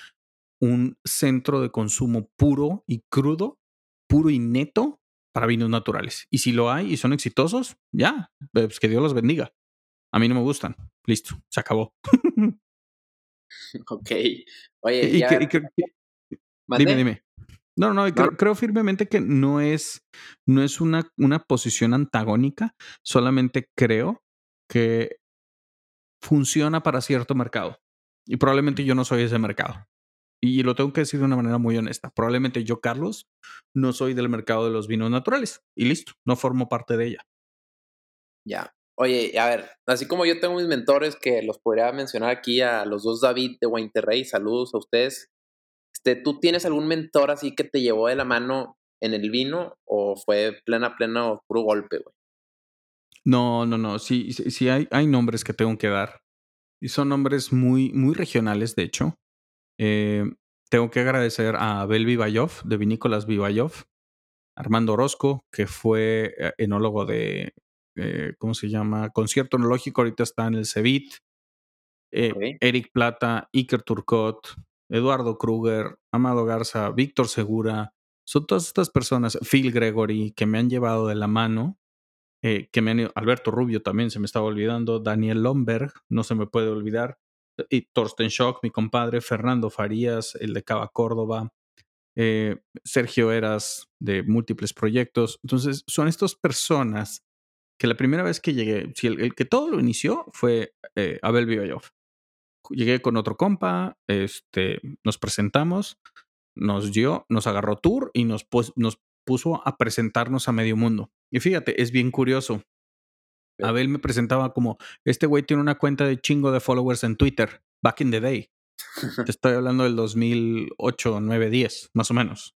un centro de consumo puro y crudo, puro y neto para vinos naturales. Y si lo hay y son exitosos, ya, pues que Dios los bendiga. A mí no me gustan. Listo, se acabó. ok. Oye, ya... dime, dime. No, no, creo, creo, firmemente que no es, no es una, una posición antagónica, solamente creo que funciona para cierto mercado. Y probablemente yo no soy ese mercado. Y lo tengo que decir de una manera muy honesta. Probablemente yo, Carlos, no soy del mercado de los vinos naturales. Y listo, no formo parte de ella. Ya. Oye, a ver, así como yo tengo mis mentores que los podría mencionar aquí a los dos David de Guainterrey, saludos a ustedes. Este, ¿Tú tienes algún mentor así que te llevó de la mano en el vino o fue plena, plena o puro golpe, güey? No, no, no. Sí, sí, sí hay, hay nombres que tengo que dar. Y son nombres muy, muy regionales, de hecho. Eh, tengo que agradecer a Abel Vivayov, de Vinícolas Vivayov, Armando Orozco, que fue eh, enólogo de, eh, ¿cómo se llama? Concierto enológico, ahorita está en el CEVIT. Eric Plata, Iker Turcot, Eduardo Kruger, Amado Garza, Víctor Segura, son todas estas personas, Phil Gregory, que me han llevado de la mano, que me han, Alberto Rubio también se me estaba olvidando, Daniel Lomberg, no se me puede olvidar, y Torsten Schock, mi compadre, Fernando Farías, el de Cava Córdoba, eh, Sergio Eras de múltiples proyectos. Entonces, son estas personas que la primera vez que llegué, si el, que todo lo inició fue eh, Abel Bioyov. Llegué con otro compa, este, nos presentamos, nos dio, nos agarró tour y nos, nos puso a presentarnos a medio mundo. Y fíjate, es bien curioso. Abel me presentaba como, este güey tiene una cuenta de chingo de followers en Twitter, back in the day. Te estoy hablando del 2008, 9, 10, más o menos.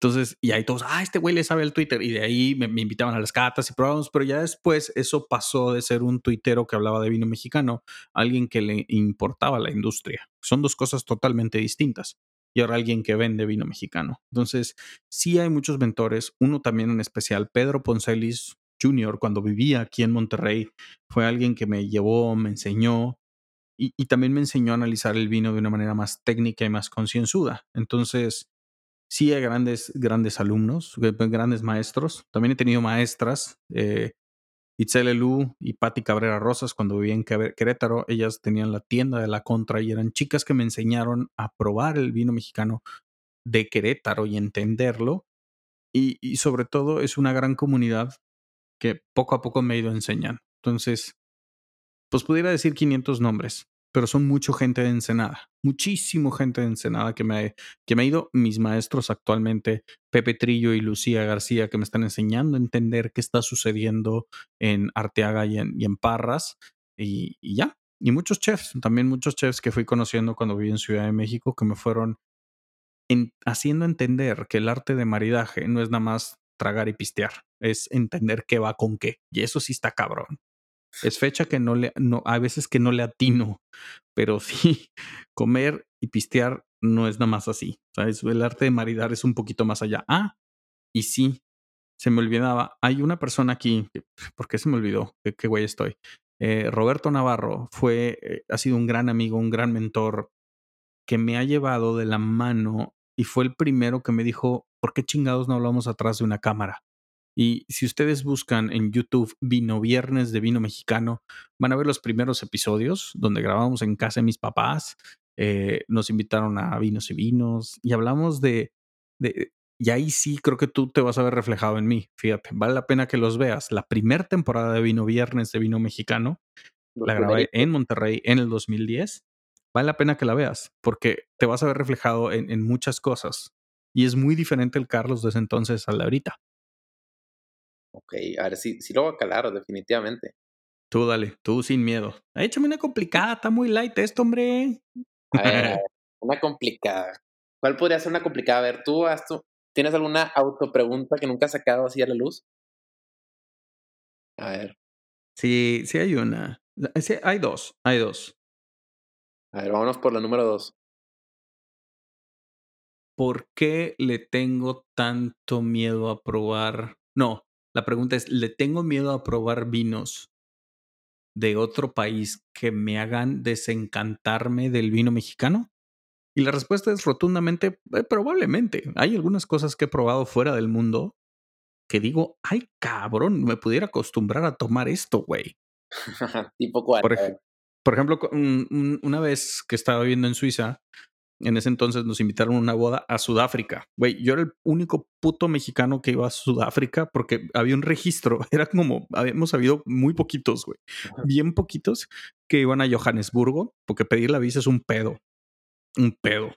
Entonces, y ahí todos, ah, este güey le sabe el Twitter. Y de ahí me, invitaban a las catas y probábamos, pero ya después eso pasó de ser un tuitero que hablaba de vino mexicano a alguien que le importaba la industria. Son dos cosas totalmente distintas. Y ahora alguien que vende vino mexicano. Entonces, sí hay muchos mentores. Uno también en especial, Pedro Poncelis, Junior, cuando vivía aquí en Monterrey, fue alguien que me llevó, me enseñó. y, y también me enseñó a analizar el vino de una manera más técnica y más concienzuda. Entonces, sí hay grandes, grandes alumnos, grandes maestros. También he tenido maestras, eh, y Patti Cabrera Rosas, cuando vivía en Querétaro, ellas tenían la tienda de la Contra y eran chicas que me enseñaron a probar el vino mexicano de Querétaro y entenderlo. Y, y sobre todo es una gran comunidad que poco a poco me he ido enseñando. Entonces, pues pudiera decir 500 nombres, pero son mucha gente de Ensenada, muchísimo gente de Ensenada que me, que me ha ido, mis maestros actualmente, Pepe Trillo y Lucía García, que me están enseñando a entender qué está sucediendo en Arteaga y en, y en Parras, y, ya. Y muchos chefs, también muchos chefs que fui conociendo cuando viví en Ciudad de México, que me fueron en, haciendo entender que el arte de maridaje no es nada más tragar y pistear, es entender qué va con qué. Y eso sí está cabrón. Es fecha que no le, no, a veces que no le atino, pero sí, comer y pistear no es nada más así. ¿sabes? El arte de maridar es un poquito más allá. Ah, y sí, se me olvidaba. Hay una persona aquí, ¿por qué se me olvidó? ¿Qué, qué güey estoy? Eh, Roberto Navarro fue, eh, ha sido un gran amigo, un gran mentor que me ha llevado de la mano y fue el primero que me dijo, ¿por qué chingados no hablamos atrás de una cámara? Y si ustedes buscan en YouTube Vino Viernes de Vino Mexicano, van a ver los primeros episodios donde grabamos en casa de mis papás. Eh, nos invitaron a Vinos y Vinos y hablamos de, de, y ahí sí creo que tú te vas a ver reflejado en mí. Fíjate, vale la pena que los veas. La primera temporada de Vino Viernes de Vino Mexicano la grabé en Monterrey en el 2010. Vale la pena que la veas porque te vas a ver reflejado en, en muchas cosas. Y es muy diferente el Carlos de ese entonces al de ahorita. Ok, a ver, sí, sí lo voy a calar, definitivamente. Tú dale, tú sin miedo. Échame una complicada, está muy light esto, hombre. A ver, a ver, una complicada. ¿Cuál podría ser una complicada? A ver, tú, has tú ¿tienes alguna autopregunta que nunca has sacado así a la luz? A ver. Sí, sí hay una. Sí, hay dos, hay dos. A ver, vámonos por la número dos. ¿Por qué le tengo tanto miedo a probar? No, la pregunta es, ¿le tengo miedo a probar vinos de otro país que me hagan desencantarme del vino mexicano? Y la respuesta es rotundamente, eh, probablemente. Hay algunas cosas que he probado fuera del mundo que digo, ay cabrón, me pudiera acostumbrar a tomar esto, güey. tipo cuál. Por, ej por ejemplo, un, una vez que estaba viviendo en Suiza, en ese entonces nos invitaron a una boda a Sudáfrica. Güey, yo era el único puto mexicano que iba a Sudáfrica porque había un registro. Era como, habíamos habido muy poquitos, güey. Bien poquitos que iban a Johannesburgo porque pedir la visa es un pedo. Un pedo.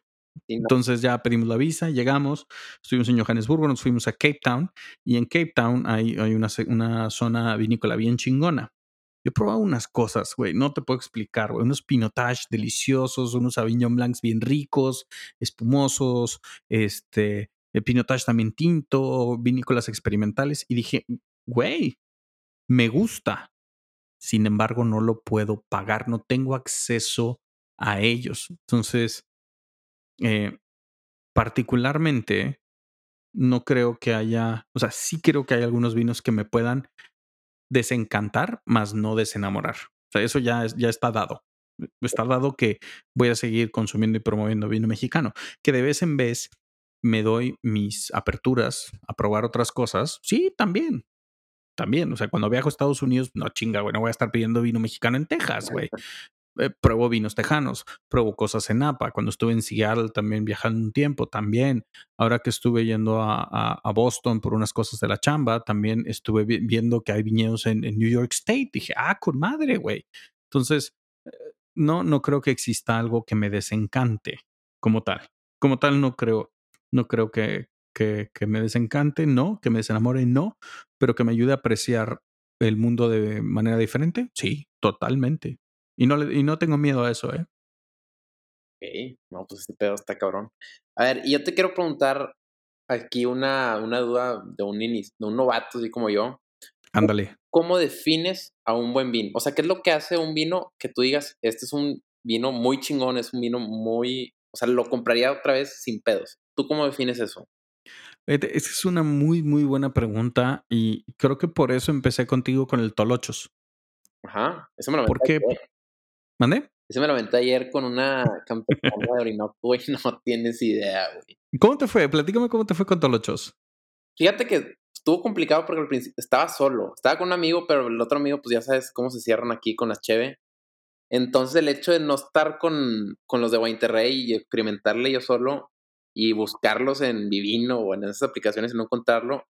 Entonces ya pedimos la visa, llegamos, estuvimos en Johannesburgo, nos fuimos a Cape Town y en Cape Town hay, hay una, una zona vinícola bien chingona. Yo he probado unas cosas, güey, no te puedo explicar, güey. Unos pinotage deliciosos, unos Sauvignon Blancs bien ricos, espumosos, este, el pinotage también tinto, vinícolas experimentales. Y dije, güey, me gusta. Sin embargo, no lo puedo pagar, no tengo acceso a ellos. Entonces, eh, particularmente, no creo que haya, o sea, sí creo que hay algunos vinos que me puedan desencantar, más no desenamorar. O sea, eso ya, es, ya está dado. Está dado que voy a seguir consumiendo y promoviendo vino mexicano. Que de vez en vez me doy mis aperturas a probar otras cosas. Sí, también. También. O sea, cuando viajo a Estados Unidos, no chinga, güey, no voy a estar pidiendo vino mexicano en Texas, güey. Eh, pruebo vinos tejanos, pruebo cosas en Napa. Cuando estuve en Seattle también viajando un tiempo, también. Ahora que estuve yendo a, Boston por unas cosas de la chamba, también estuve vi viendo que hay viñedos en, en, New York State. Dije, ah, con madre, güey. Entonces, eh, no, no creo que exista algo que me desencante como tal. Como tal, no creo, no creo que, que, que me desencante, no, que me desenamore, no, pero que me ayude a apreciar el mundo de manera diferente, sí, totalmente. Y no, le, y no tengo miedo a eso, ¿eh? Ok, no, pues este pedo está cabrón. A ver, y yo te quiero preguntar aquí una, una duda de un, inicio, de un novato, así como yo. Ándale. ¿Cómo defines a un buen vino? O sea, ¿qué es lo que hace un vino que tú digas, este es un vino muy chingón, es un vino muy... O sea, lo compraría otra vez sin pedos. ¿Tú cómo defines eso? Esa es una muy, muy buena pregunta y creo que por eso empecé contigo con el Tolochos. Ajá, eso me lo ¿Por qué? ¿Mandé? Ese me lo aventé ayer con una campechana de Orinoco, güey, no tienes idea, güey. ¿Cómo te fue? Platícame cómo te fue con Tolochos. Fíjate que estuvo complicado porque al principio estaba solo. Estaba con un amigo, pero el otro amigo, pues ya sabes cómo se cierran aquí con las cheve. Entonces el hecho de no estar con, con los de Guainterrey y experimentarle yo solo y buscarlos en Vivino o en esas aplicaciones y no encontrarlo.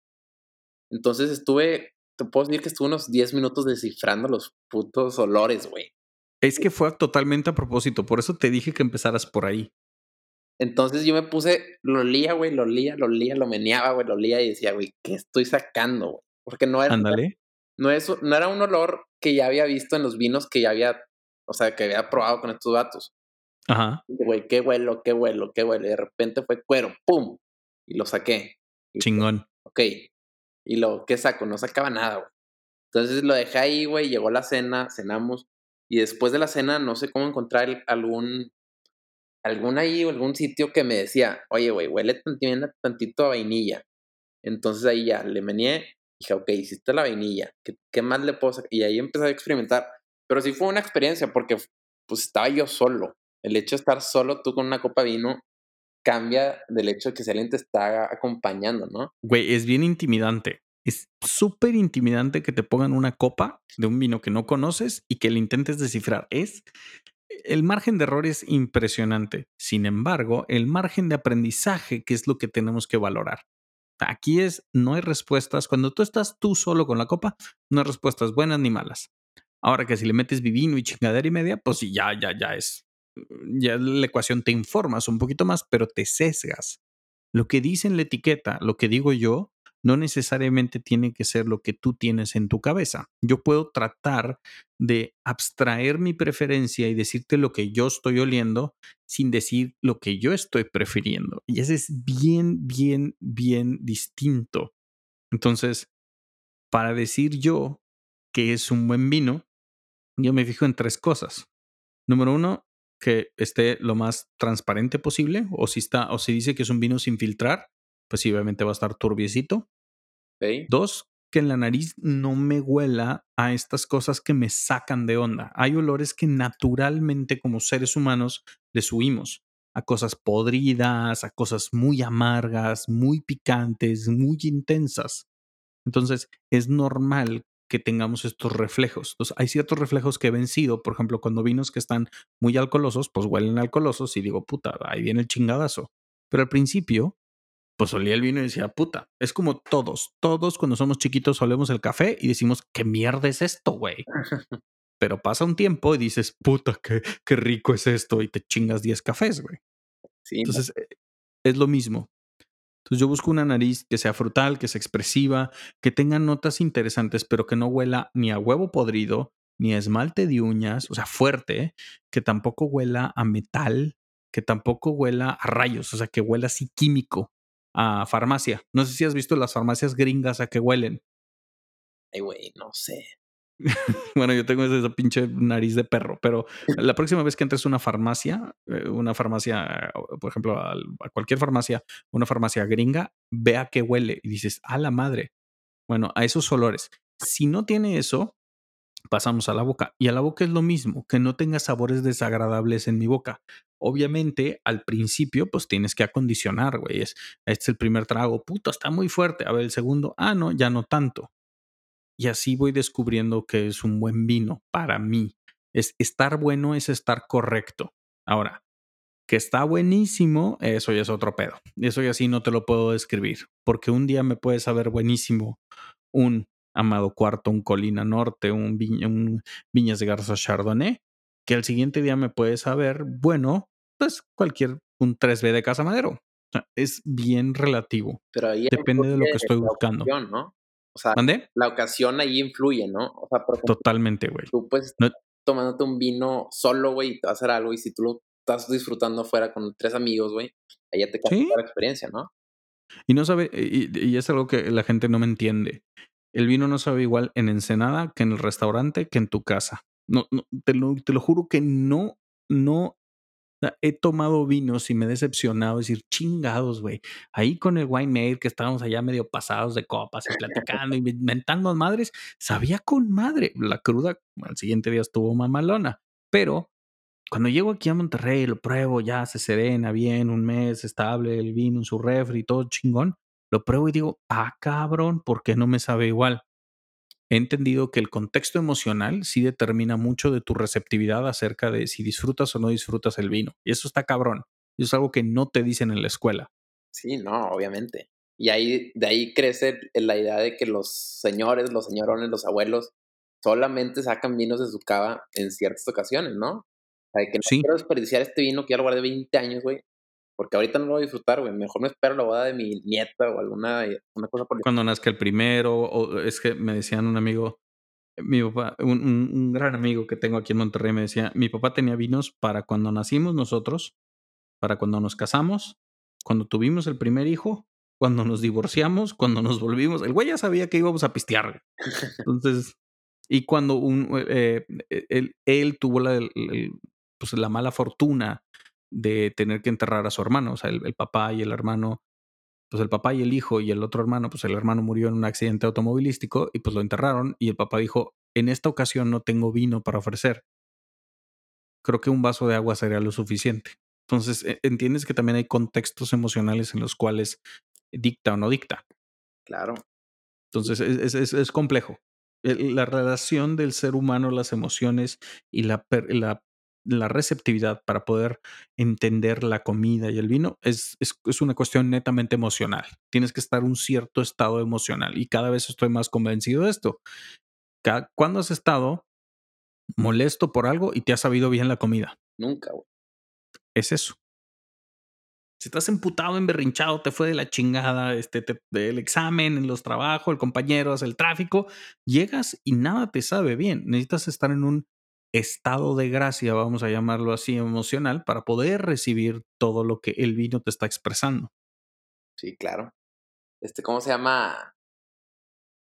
Entonces estuve, te puedo decir que estuve unos 10 minutos descifrando los putos olores, güey. Es que fue totalmente a propósito, por eso te dije que empezaras por ahí. Entonces yo me puse, lo lía, güey, lo lía, lo lía, lo meneaba, güey, lo lía y decía, güey, ¿qué estoy sacando, güey? Porque no era, Ándale. no, no era un olor que ya había visto en los vinos que ya había, o sea, que había probado con estos datos. Ajá. Güey, qué huelo, qué huelo, qué huelo. Y de repente fue cuero, ¡pum! Y lo saqué. Y, Chingón. Ok. Y lo, ¿qué saco? No sacaba nada, güey. Entonces lo dejé ahí, güey, llegó la cena, cenamos. Y después de la cena, no sé cómo encontrar algún, algún ahí, algún sitio que me decía, oye, güey, huele tantito a vainilla. Entonces ahí ya le meneé, dije, ok, hiciste la vainilla, ¿qué, qué más le puedo sacar? Y ahí empecé a experimentar. Pero sí fue una experiencia porque pues estaba yo solo. El hecho de estar solo tú con una copa de vino cambia del hecho de que si alguien te está acompañando, ¿no? Güey, es bien intimidante. Es súper intimidante que te pongan una copa de un vino que no conoces y que le intentes descifrar. Es el margen de error es impresionante. Sin embargo, el margen de aprendizaje, que es lo que tenemos que valorar. Aquí es, no hay respuestas. Cuando tú estás tú solo con la copa, no hay respuestas buenas ni malas. Ahora que si le metes vivino y chingadera y media, pues ya, ya, ya es. Ya la ecuación te informas un poquito más, pero te sesgas. Lo que dice en la etiqueta, lo que digo yo, no necesariamente tiene que ser lo que tú tienes en tu cabeza. Yo puedo tratar de abstraer mi preferencia y decirte lo que yo estoy oliendo sin decir lo que yo estoy prefiriendo. Y ese es bien, bien, bien distinto. Entonces, para decir yo que es un buen vino, yo me fijo en tres cosas. Número uno, que esté lo más transparente posible, o si está, o si dice que es un vino sin filtrar, pues sí, obviamente va a estar turbiecito. Dos, que en la nariz no me huela a estas cosas que me sacan de onda. Hay olores que naturalmente como seres humanos les huimos a cosas podridas, a cosas muy amargas, muy picantes, muy intensas. Entonces, es normal que tengamos estos reflejos. Entonces, hay ciertos reflejos que he vencido, por ejemplo, cuando vinos que están muy alcoholosos, pues huelen alcoholosos y digo, puta, ahí viene el chingadazo. Pero al principio, pues olía el vino y decía, puta, es como todos, todos cuando somos chiquitos olemos el café y decimos, ¿qué mierda es esto, güey? Pero pasa un tiempo y dices, puta, qué, qué rico es esto y te chingas 10 cafés, güey. Sí, Entonces, es lo mismo. Entonces, yo busco una nariz que sea frutal, que sea expresiva, que tenga notas interesantes, pero que no huela ni a huevo podrido, ni a esmalte de uñas, o sea, fuerte, que tampoco huela a metal, que tampoco huela a rayos, o sea, que huela así químico, a farmacia. No sé si has visto las farmacias gringas a que huelen. ay, güey, no sé. Bueno, yo tengo esa pinche nariz de perro, pero la próxima vez que entres a una farmacia, eh, una farmacia, por ejemplo, a cualquier farmacia, una farmacia gringa, ve a qué huele y dices, a la madre. Bueno, a esos olores. Si no tiene eso, pasamos a la boca. Y a la boca es lo mismo, que no tenga sabores desagradables en mi boca. Obviamente, al principio, pues tienes que acondicionar, güey. Es, este es el primer trago, puto, está muy fuerte. A ver, el segundo, ah, no, ya no tanto. Y así voy descubriendo que es un buen vino para mí. Es estar bueno es estar correcto. Ahora, que está buenísimo, eso ya es otro pedo. Eso ya sí no te lo puedo describir, porque un día me puede saber buenísimo un Amado Cuarto, un Colina Norte, un Viñas de Garza Chardonnay, que al siguiente día me puede saber, bueno, pues cualquier, un 3B de Casa Madero. O sea, es bien relativo. Pero ahí Depende de lo que estoy buscando. ocasión, ¿no? O sea, ¿Mande? la ocasión ahí influye, ¿no? O sea, por ejemplo, Totalmente, güey. tú puedes No- tomándote un vino solo, güey, y te vas a hacer algo, y si tú lo estás disfrutando afuera con tres amigos, güey, ahí ya te cambia Sí. la experiencia, ¿no? Y no sabe, y, y es algo que la gente no me entiende. El vino no sabe igual en Ensenada que en el restaurante que en tu casa. No, no te, lo, te lo juro que no, no he tomado vinos y me he decepcionado. Decir, chingados, güey. Ahí con el wine maid que estábamos allá medio pasados de copas y platicando, inventando madres, sabía con madre. La cruda al siguiente día estuvo mamalona. Pero cuando llego aquí a Monterrey, lo pruebo, ya se serena bien, un mes estable, el vino en su refri, todo chingón. Lo pruebo y digo, ah, cabrón, ¿por qué no me sabe igual? He entendido que el contexto emocional sí determina mucho de tu receptividad acerca de si disfrutas o no disfrutas el vino. Y eso está cabrón. Y es algo que no te dicen en la escuela. Sí, no, obviamente. Y ahí, de ahí crece la idea de que los señores, los señorones, los abuelos, solamente sacan vinos de su cava en ciertas ocasiones, ¿no? O sea, que no quiero desperdiciar este vino que ya lo guardé 20 años, güey. Porque ahorita no lo voy a disfrutar, güey. Mejor me espero la boda de mi nieta o alguna una cosa por Cuando nazca el primero, o es que me decían un amigo, mi papá, un, un, gran amigo que tengo aquí en Monterrey, me decía, mi papá tenía vinos para cuando nacimos nosotros, para cuando nos casamos, cuando tuvimos el primer hijo, cuando nos divorciamos, cuando nos volvimos. El güey ya sabía que íbamos a pistear. Entonces, y cuando un, eh, él, él, tuvo la, pues la mala fortuna de tener que enterrar a su hermano, o sea, el, papá y el hermano, pues el papá y el hijo y el otro hermano, pues el hermano murió en un accidente automovilístico y pues lo enterraron y el papá dijo, en esta ocasión no tengo vino para ofrecer. Creo que un vaso de agua sería lo suficiente. Entonces, e, entiendes que también hay contextos emocionales en los cuales dicta o no dicta. Claro. Entonces, es, es, es complejo. La relación del ser humano, las emociones y la, la la receptividad para poder entender la comida y el vino es, es, una cuestión netamente emocional. Tienes que estar en un cierto estado emocional y cada vez estoy más convencido de esto. ¿Cuándo has estado molesto por algo y te has sabido bien la comida? Nunca, Es eso. Si estás emputado, emberrinchado, te fue de la chingada, este, el examen, en los trabajos, el compañero, el tráfico, llegas y nada te sabe bien. Necesitas estar en un estado de gracia, vamos a llamarlo así, emocional, para poder recibir todo lo que el vino te está expresando. Sí, claro. Este, ¿cómo se llama?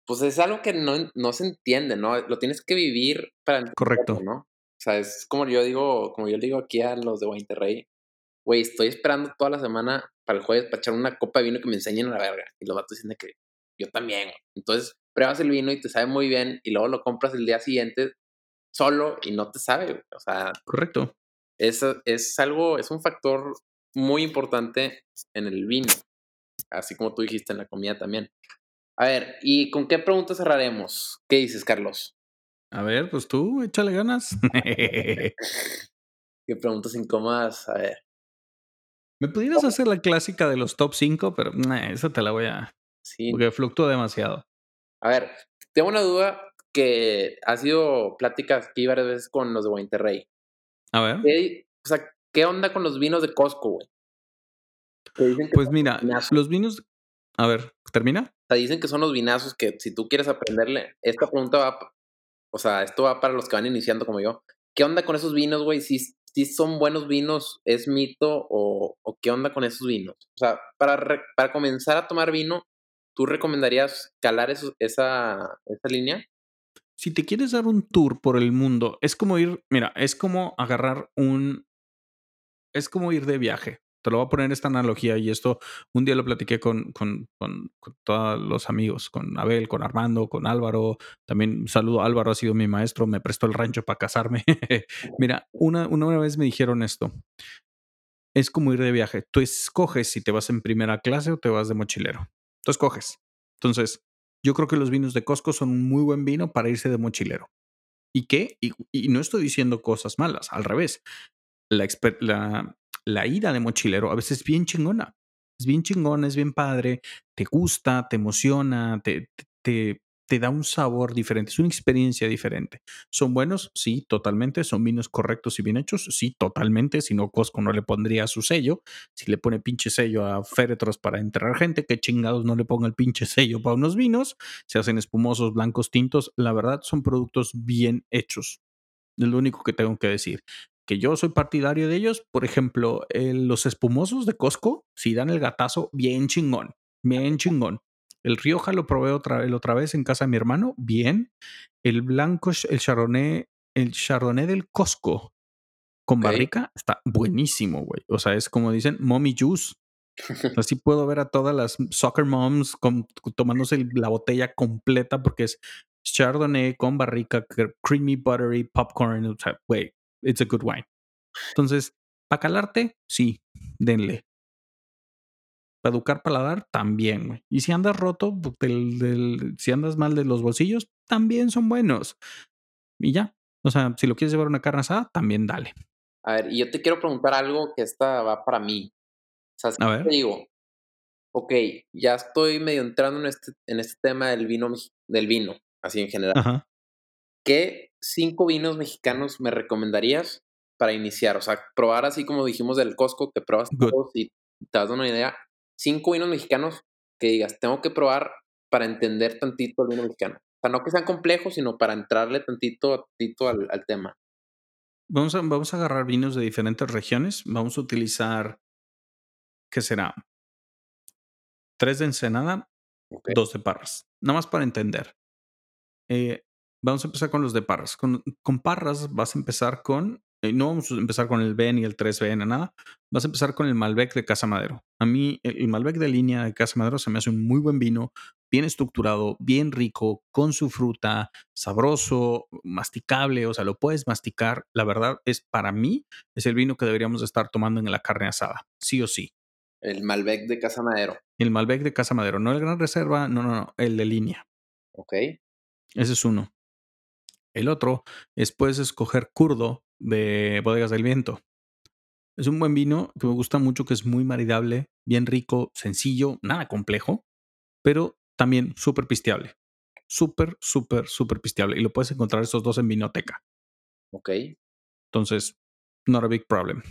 Pues es algo que no, no se entiende, ¿no? Lo tienes que vivir para Correcto. ¿no? O sea, es como yo digo, como yo digo aquí a los de Monterrey, güey, estoy esperando toda la semana para el jueves para echar una copa de vino que me enseñen a la verga. Y los vatos dicen que yo también. Entonces, pruebas el vino y te sabe muy bien y luego lo compras el día siguiente solo y no te sabe, O sea, correcto. Es, es algo, es un factor muy importante en el vino, así como tú dijiste en la comida también. A ver, ¿y con qué preguntas cerraremos? ¿Qué dices, Carlos? A ver, pues tú, échale ganas. ¿Qué preguntas incómodas? A ver. Me pudieras hacer la clásica de los top 5, pero esa te la voy a. Sí. Porque fluctúa demasiado. A ver, tengo una duda que ha sido pláticas aquí varias veces con los de Monterrey. A ver. o sea, ¿qué onda con los vinos de Costco, güey? Pues mira, los vinos. A ver, ¿termina? O sea, dicen que son los vinazos que si tú quieres aprenderle, esta pregunta va. O sea, esto va para los que van iniciando como yo. ¿Qué onda con esos vinos, güey? Si, si son buenos vinos, ¿es mito o, o qué onda con esos vinos? O sea, para, para comenzar a tomar vino, ¿tú recomendarías calar esa, esa línea? Si te quieres dar un tour por el mundo, es como ir, mira, es como agarrar un, es como ir de viaje. Te lo voy a poner esta analogía y esto un día lo platiqué con, con, con, todos los amigos, con Abel, con Armando, con Álvaro. También saludo, Álvaro ha sido mi maestro, me prestó el rancho para casarme. mira, una, una vez me dijeron esto. Es como ir de viaje. Tú escoges si te vas en primera clase o te vas de mochilero. Tú escoges. Entonces, yo creo que los vinos de Costco son un muy buen vino para irse de mochilero. ¿Y qué? Y, no estoy diciendo cosas malas, al revés. La, la, la ida de mochilero a veces es bien chingona. Es bien chingona, es bien padre, te gusta, te emociona, te, te, te da un sabor diferente, es una experiencia diferente. ¿Son buenos? Sí, totalmente. ¿Son vinos correctos y bien hechos? Sí, totalmente. Si no, Costco no le pondría su sello. Si le pone pinche sello a féretros para enterrar gente, que chingados no le ponga el pinche sello para unos vinos. Se hacen espumosos, blancos, tintos. La verdad, son productos bien hechos. Es lo único que tengo que decir. Que yo soy partidario de ellos. Por ejemplo, los espumosos de Costco, si dan el gatazo, bien chingón. Bien chingón. El Rioja lo probé otra, otra vez en casa de mi hermano, bien. El blanco, el Chardonnay, el Chardonnay del Costco con barrica está buenísimo, güey. O sea, es como dicen, mommy juice. Así puedo ver a todas las soccer moms tomándose la botella completa porque es Chardonnay con barrica, creamy buttery popcorn. O sea, güey, it's a good wine. Entonces, para calarte, sí, denle. Para educar paladar, también, güey. Y si andas roto, pues, del, del, si andas mal de los bolsillos, también son buenos. Y ya. O sea, si lo quieres llevar una carne asada, también dale. A ver, y yo te quiero preguntar algo que esta va para mí. O sea, si A ver. te digo, ok, ya estoy medio entrando en este, en este tema del vino, del vino, así en general. Ajá. ¿Qué cinco vinos mexicanos me recomendarías para iniciar? O sea, probar así como dijimos del Costco, que pruebas Good. todos y te das una idea. Cinco vinos mexicanos que digas, tengo que probar para entender tantito el vino mexicano. O sea, no que sean complejos, sino para entrarle tantito, tantito al, al tema. Vamos a, vamos a agarrar vinos de diferentes regiones. Vamos a utilizar, ¿qué será? Tres de Ensenada, dos de Parras. Nada más para entender. Eh, vamos a empezar con los de Parras. Con, con Parras vas a empezar con, no vamos a empezar con el B ni el 3B ni nada. Vas a empezar con el Malbec de Casa Madero. A mí el, Malbec de línea de Casa Madero se me hace un muy buen vino, bien estructurado, bien rico, con su fruta, sabroso, masticable, o sea, lo puedes masticar. La verdad es para mí es el vino que deberíamos de estar tomando en la carne asada, sí o sí. El Malbec de Casa Madero. El Malbec de Casa Madero, no el Gran Reserva, no, no, no, el de línea. Ok. Ese es uno. El otro es puedes escoger Curdo de Bodegas del Viento. Es un buen vino que me gusta mucho, que es muy maridable, bien rico, sencillo, nada complejo, pero también súper pisteable. Súper, súper, súper pisteable. Y lo puedes encontrar estos dos en Vinoteca. Ok. Entonces, not a big problem.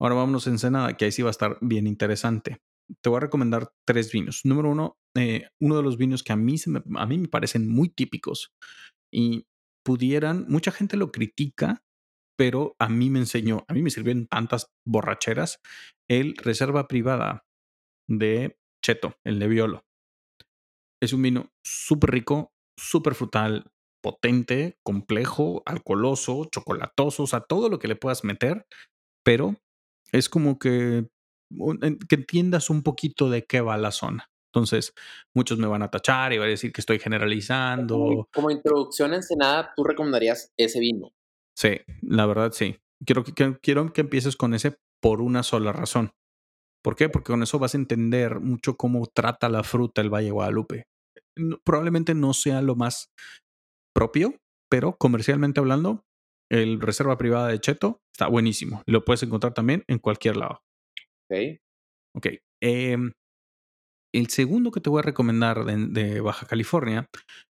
Ahora vámonos a Ensenada, que ahí sí va a estar bien interesante. Te voy a recomendar tres vinos. Número uno, eh, uno de los vinos que a mí, se me, a mí me parecen muy típicos y pudieran, mucha gente lo critica, pero a mí me enseñó, a mí me sirvieron tantas borracheras, el Reserva Privada de Cheto, el de Violo. Es un vino súper rico, súper frutal, potente, complejo, alcoholoso, chocolatoso, o sea, todo lo que le puedas meter, pero es como que, en- que entiendas un poquito de qué va la zona. Entonces, muchos me van a tachar y van a decir que estoy Como, generalizando. como introducción a Ensenada, tú recomendarías ese vino. Sí, la verdad sí. Quiero que, quiero que empieces con ese por una sola razón. ¿Por qué? Porque con eso vas a entender mucho cómo trata la fruta el Valle de Guadalupe. Probablemente no sea lo más propio, pero comercialmente hablando, el Reserva Privada de Cheto está buenísimo. Lo puedes encontrar también en cualquier lado. Ok. Ok. em, el segundo que te voy a recomendar de, de Baja California,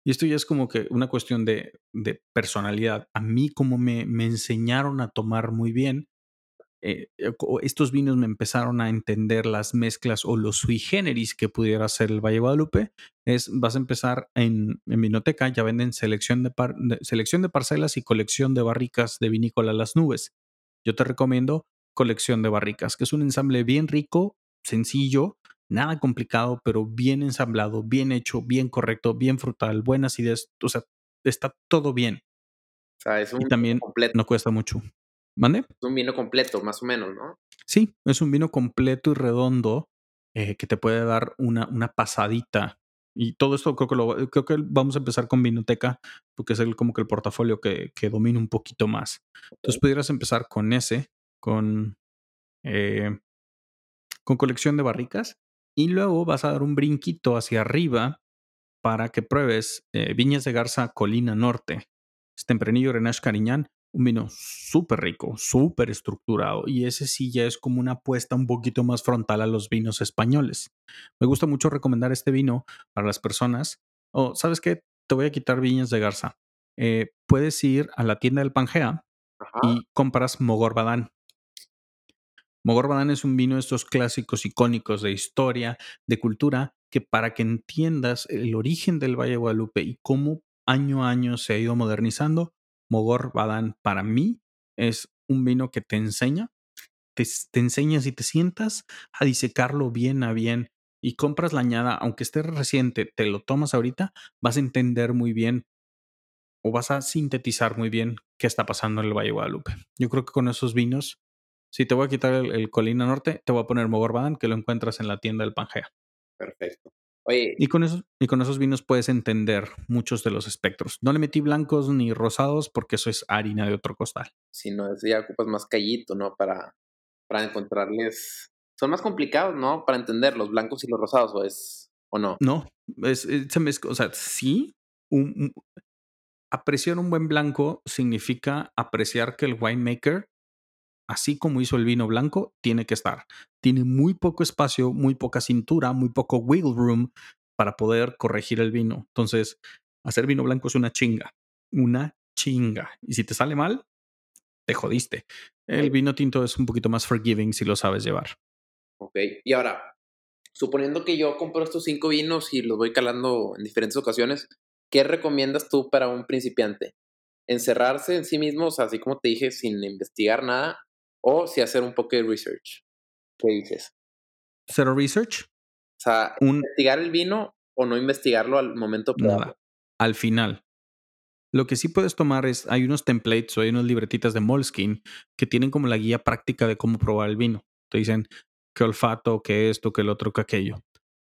y esto ya es como que una cuestión de, de personalidad. A mí, como me, me enseñaron a tomar muy bien, eh, eh, estos vinos me empezaron a entender las mezclas o los sui generis que pudiera ser el Valle de Guadalupe. Es, vas a empezar en, en Vinoteca, ya venden selección de, par- selección de parcelas y colección de barricas de vinícola Las Nubes. Yo te recomiendo colección de barricas, que es un ensamble bien rico, sencillo, nada complicado, pero bien ensamblado, bien hecho, bien correcto, bien frutal, buena acidez, o sea, está todo bien. O sea, es un Y vino también completo. no cuesta mucho. ¿Mande? Es un vino completo, más o menos, ¿no? Sí, es un vino completo y redondo eh, que te puede dar una, una pasadita. Y todo esto creo que, lo, creo que vamos a empezar con Vinoteca, porque es el, como que el portafolio que, que domina un poquito más. Entonces pudieras empezar con ese, con, eh, con colección de barricas, y luego vas a dar un brinquito hacia arriba para que pruebes eh, Viñas de Garza Colina Norte. Es Tempranillo Grenache Cariñán, un vino súper rico, súper estructurado. Y ese sí ya es como una apuesta un poquito más frontal a los vinos españoles. Me gusta mucho recomendar este vino para las personas. O, ¿sabes qué? Te voy a quitar Viñas de Garza. Eh, puedes ir a la tienda del Pangea Ajá. y compras Mogor Badán. Mogor Badán es un vino de estos clásicos icónicos de historia, de cultura, que para que entiendas el origen del Valle Guadalupe y cómo año a año se ha ido modernizando, Mogor Badán para mí es un vino que te enseña, te, te enseñas y te sientas a disecarlo bien a bien y compras la añada, aunque esté reciente, te lo tomas ahorita, vas a entender muy bien o vas a sintetizar muy bien qué está pasando en el Valle Guadalupe. Yo creo que con esos vinos, si te voy a quitar el, el Colina Norte, te voy a poner Mogor Badán, que lo encuentras en la tienda del Pangea. Perfecto. Oye. Y con, esos, y con esos vinos puedes entender muchos de los espectros. No le metí blancos ni rosados porque eso es harina de otro costal. Si no, ya ocupas más callito, ¿no? Para, para encontrarles. Son más complicados, ¿no? Para entender los blancos y los rosados, ¿o es o no? No, es, es o sea, sí. Un, apreciar un buen blanco significa apreciar que el winemaker así como hizo el vino blanco, tiene que estar. Tiene muy poco espacio, muy poca cintura, muy poco wiggle room para poder corregir el vino. Entonces, hacer vino blanco es una chinga, una chinga. Y si te sale mal, te jodiste. El vino tinto es un poquito más forgiving si lo sabes llevar. Ok, y ahora, suponiendo que yo compro estos cinco vinos y los voy calando en diferentes ocasiones, ¿qué recomiendas tú para un principiante? encerrarse en sí mismos, así como te dije, sin investigar nada, o si hacer un poco de research. ¿Qué dices? ¿Cero research? O sea, investigar el vino o no investigarlo al momento Nada. Al final. Lo que sí puedes tomar es, hay unos templates o hay unas libretitas de Moleskine que tienen como la guía práctica de cómo probar el vino. Te dicen qué olfato, qué esto, qué el otro, qué aquello.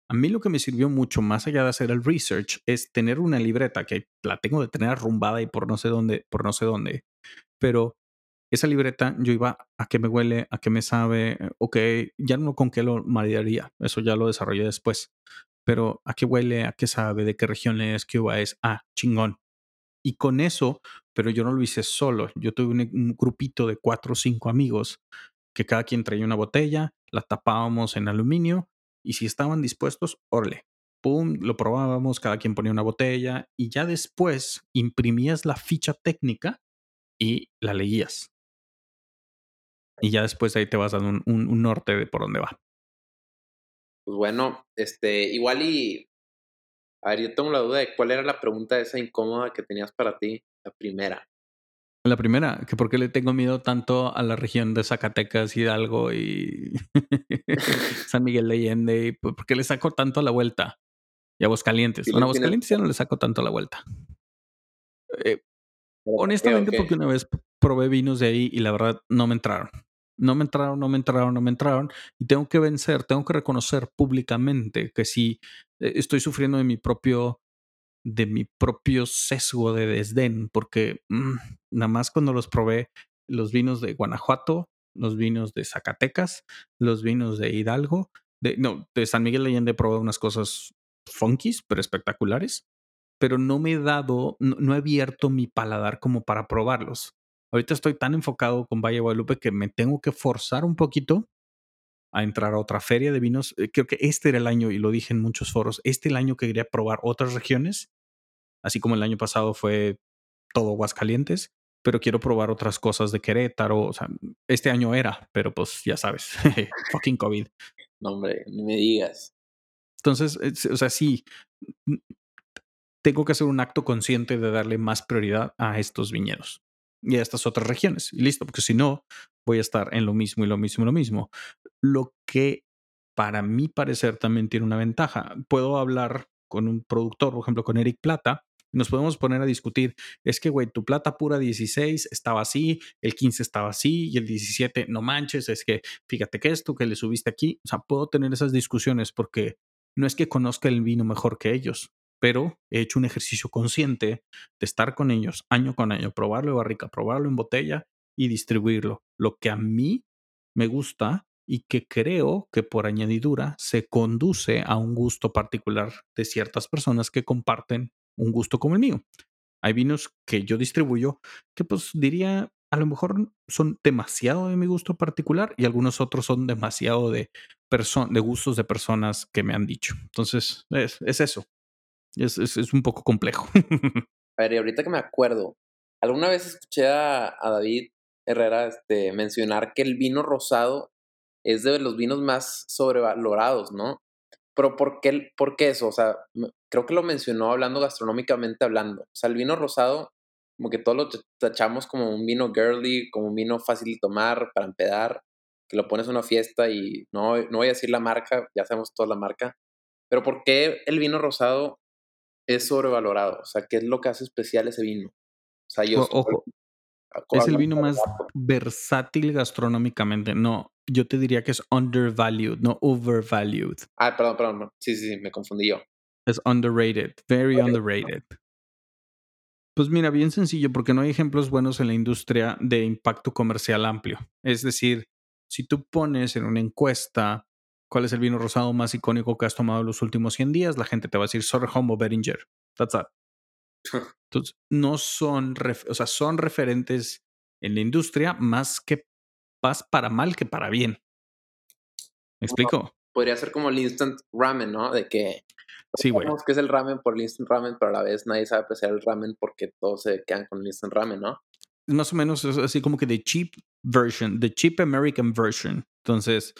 A mí lo que me sirvió mucho, más allá de hacer el research, es tener una libreta que la tengo de tener arrumbada y por no sé dónde, por no sé dónde. Pero esa libreta yo iba a qué me huele, a qué me sabe, eh, ok, ya no con qué lo maridaría, eso ya lo desarrollé después, pero a qué huele, a qué sabe, de qué región es, qué uva es, ah, chingón. Y con eso, pero yo no lo hice solo, yo tuve un, grupito de cuatro o cinco amigos que cada quien traía una botella, la tapábamos en aluminio y si estaban dispuestos, orle, pum, lo probábamos, cada quien ponía una botella y ya después imprimías la ficha técnica y la leías. Y ya después ahí te vas dando un, un, norte de por dónde va. Pues bueno, este, igual y. A ver, yo tengo la duda de cuál era la pregunta esa incómoda que tenías para ti, la primera. La primera, que por qué le tengo miedo tanto a la región de Zacatecas, Hidalgo y San Miguel de Allende, y por qué le saco tanto a la vuelta. Y a Aguascalientes. Bueno, a Aguascalientes ya no le saco tanto a la vuelta. Eh, honestamente, porque una vez probé vinos de ahí y la verdad no me entraron. No me entraron, no me entraron, no me entraron. Y tengo que vencer, tengo que reconocer públicamente que sí eh, estoy sufriendo de mi propio, de mi propio sesgo de desdén, porque mm, nada más cuando los probé, los vinos de Guanajuato, los vinos de Zacatecas, los vinos de Hidalgo, de, no, de San Miguel de Allende probé unas cosas funkies, pero espectaculares, pero no me he dado, no he abierto mi paladar como para probarlos. Ahorita estoy tan enfocado con Valle Guadalupe que me tengo que forzar un poquito a entrar a otra feria de vinos. Eh, creo que este era el año, y lo dije en muchos foros, este el año que quería probar otras regiones, así como el año pasado fue todo Aguascalientes, pero quiero probar otras cosas de Querétaro. O sea, este año era, pero pues ya sabes, fucking COVID. No, hombre, ni me digas. Entonces, o sea, sí, tengo que hacer un acto consciente de darle más prioridad a estos viñedos y a estas otras regiones. Y listo, porque si no, voy a estar en lo mismo y lo mismo y lo mismo. Lo que para mi parecer también tiene una ventaja. Puedo hablar con un productor, por ejemplo, con Eric Plata, nos podemos poner a discutir, es que, güey, tu plata pura 16 estaba así, el 15 estaba así y el 17, no manches, es que fíjate que esto que le subiste aquí, o sea, puedo tener esas discusiones porque no es que conozca el vino mejor que ellos, pero he hecho un ejercicio consciente de estar con ellos año con año, probarlo en barrica, probarlo en botella y distribuirlo. Lo que a mí me gusta y que creo que por añadidura se conduce a un gusto particular de ciertas personas que comparten un gusto como el mío. Hay vinos que yo distribuyo que pues diría a lo mejor son demasiado de mi gusto particular y algunos otros son demasiado de, de gustos de personas que me han dicho. Entonces, es eso. Es, es, un poco complejo. a ver, y ahorita que me acuerdo, alguna vez escuché a, David Herrera este, mencionar que el vino rosado es de los vinos más sobrevalorados, ¿no? Pero ¿por qué, ¿por qué eso? O sea, creo que lo mencionó hablando gastronómicamente hablando. O sea, el vino rosado, como que todos lo tachamos como un vino girly, como un vino fácil de tomar, para empedar, que lo pones en una fiesta y no, no voy a decir la marca, ya sabemos toda la marca. Pero ¿por qué el vino rosado es sobrevalorado. O sea, ¿qué es lo que hace especial ese vino? O sea, yo... ojo, es el vino más versátil gastronómicamente. No, yo te diría que es undervalued, no overvalued. Ah, perdón, perdón. Sí, sí, sí, me confundí yo. Es underrated, very underrated. Pues mira, bien sencillo, porque no hay ejemplos buenos en la industria de impacto comercial amplio. Es decir, si tú pones en una encuesta cuál es el vino rosado más icónico que has tomado los últimos 100 días, la gente te va a decir Sorrejón o Beringer. That's it. Entonces, no son, o sea, son referentes en la industria más que más para mal que para bien. ¿Me explico? podría ser como el instant ramen, ¿no? De que sí, güey. que es el ramen por el instant ramen, pero a la vez nadie sabe apreciar el ramen porque todos se quedan con el instant ramen, ¿no? Es más o menos así como que the cheap version, the cheap American version. Entonces,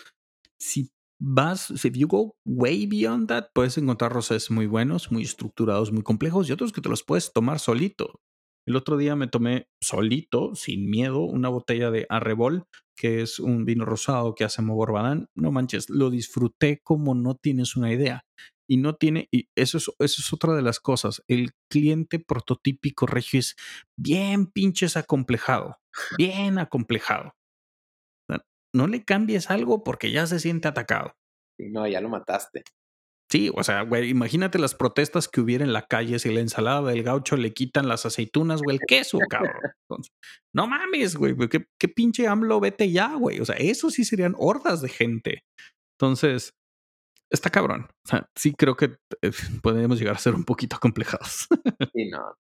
si vas, if you go way beyond that, puedes encontrar rosas muy buenos, muy estructurados, muy complejos y otros que te los puedes tomar solito. El otro día me tomé solito, sin miedo, una botella de Arrebol, que es un vino rosado que hace Mogorbadán. No manches, lo disfruté como no tienes una idea. Y no tiene, y eso es, eso es otra de las cosas. El cliente prototípico regio es bien pinches acomplejado, bien acomplejado. No le cambies algo porque ya se siente atacado. No, ya lo mataste. Sí, o sea, güey, imagínate las protestas que hubiera en la calle si la ensalada del gaucho le quitan las aceitunas o el queso, cabrón. no mames, güey, ¿qué, qué pinche AMLO vete ya, güey. O sea, eso sí serían hordas de gente. Entonces, está cabrón. O sea, sí creo que eh, podemos llegar a ser un poquito complejados. sí, no.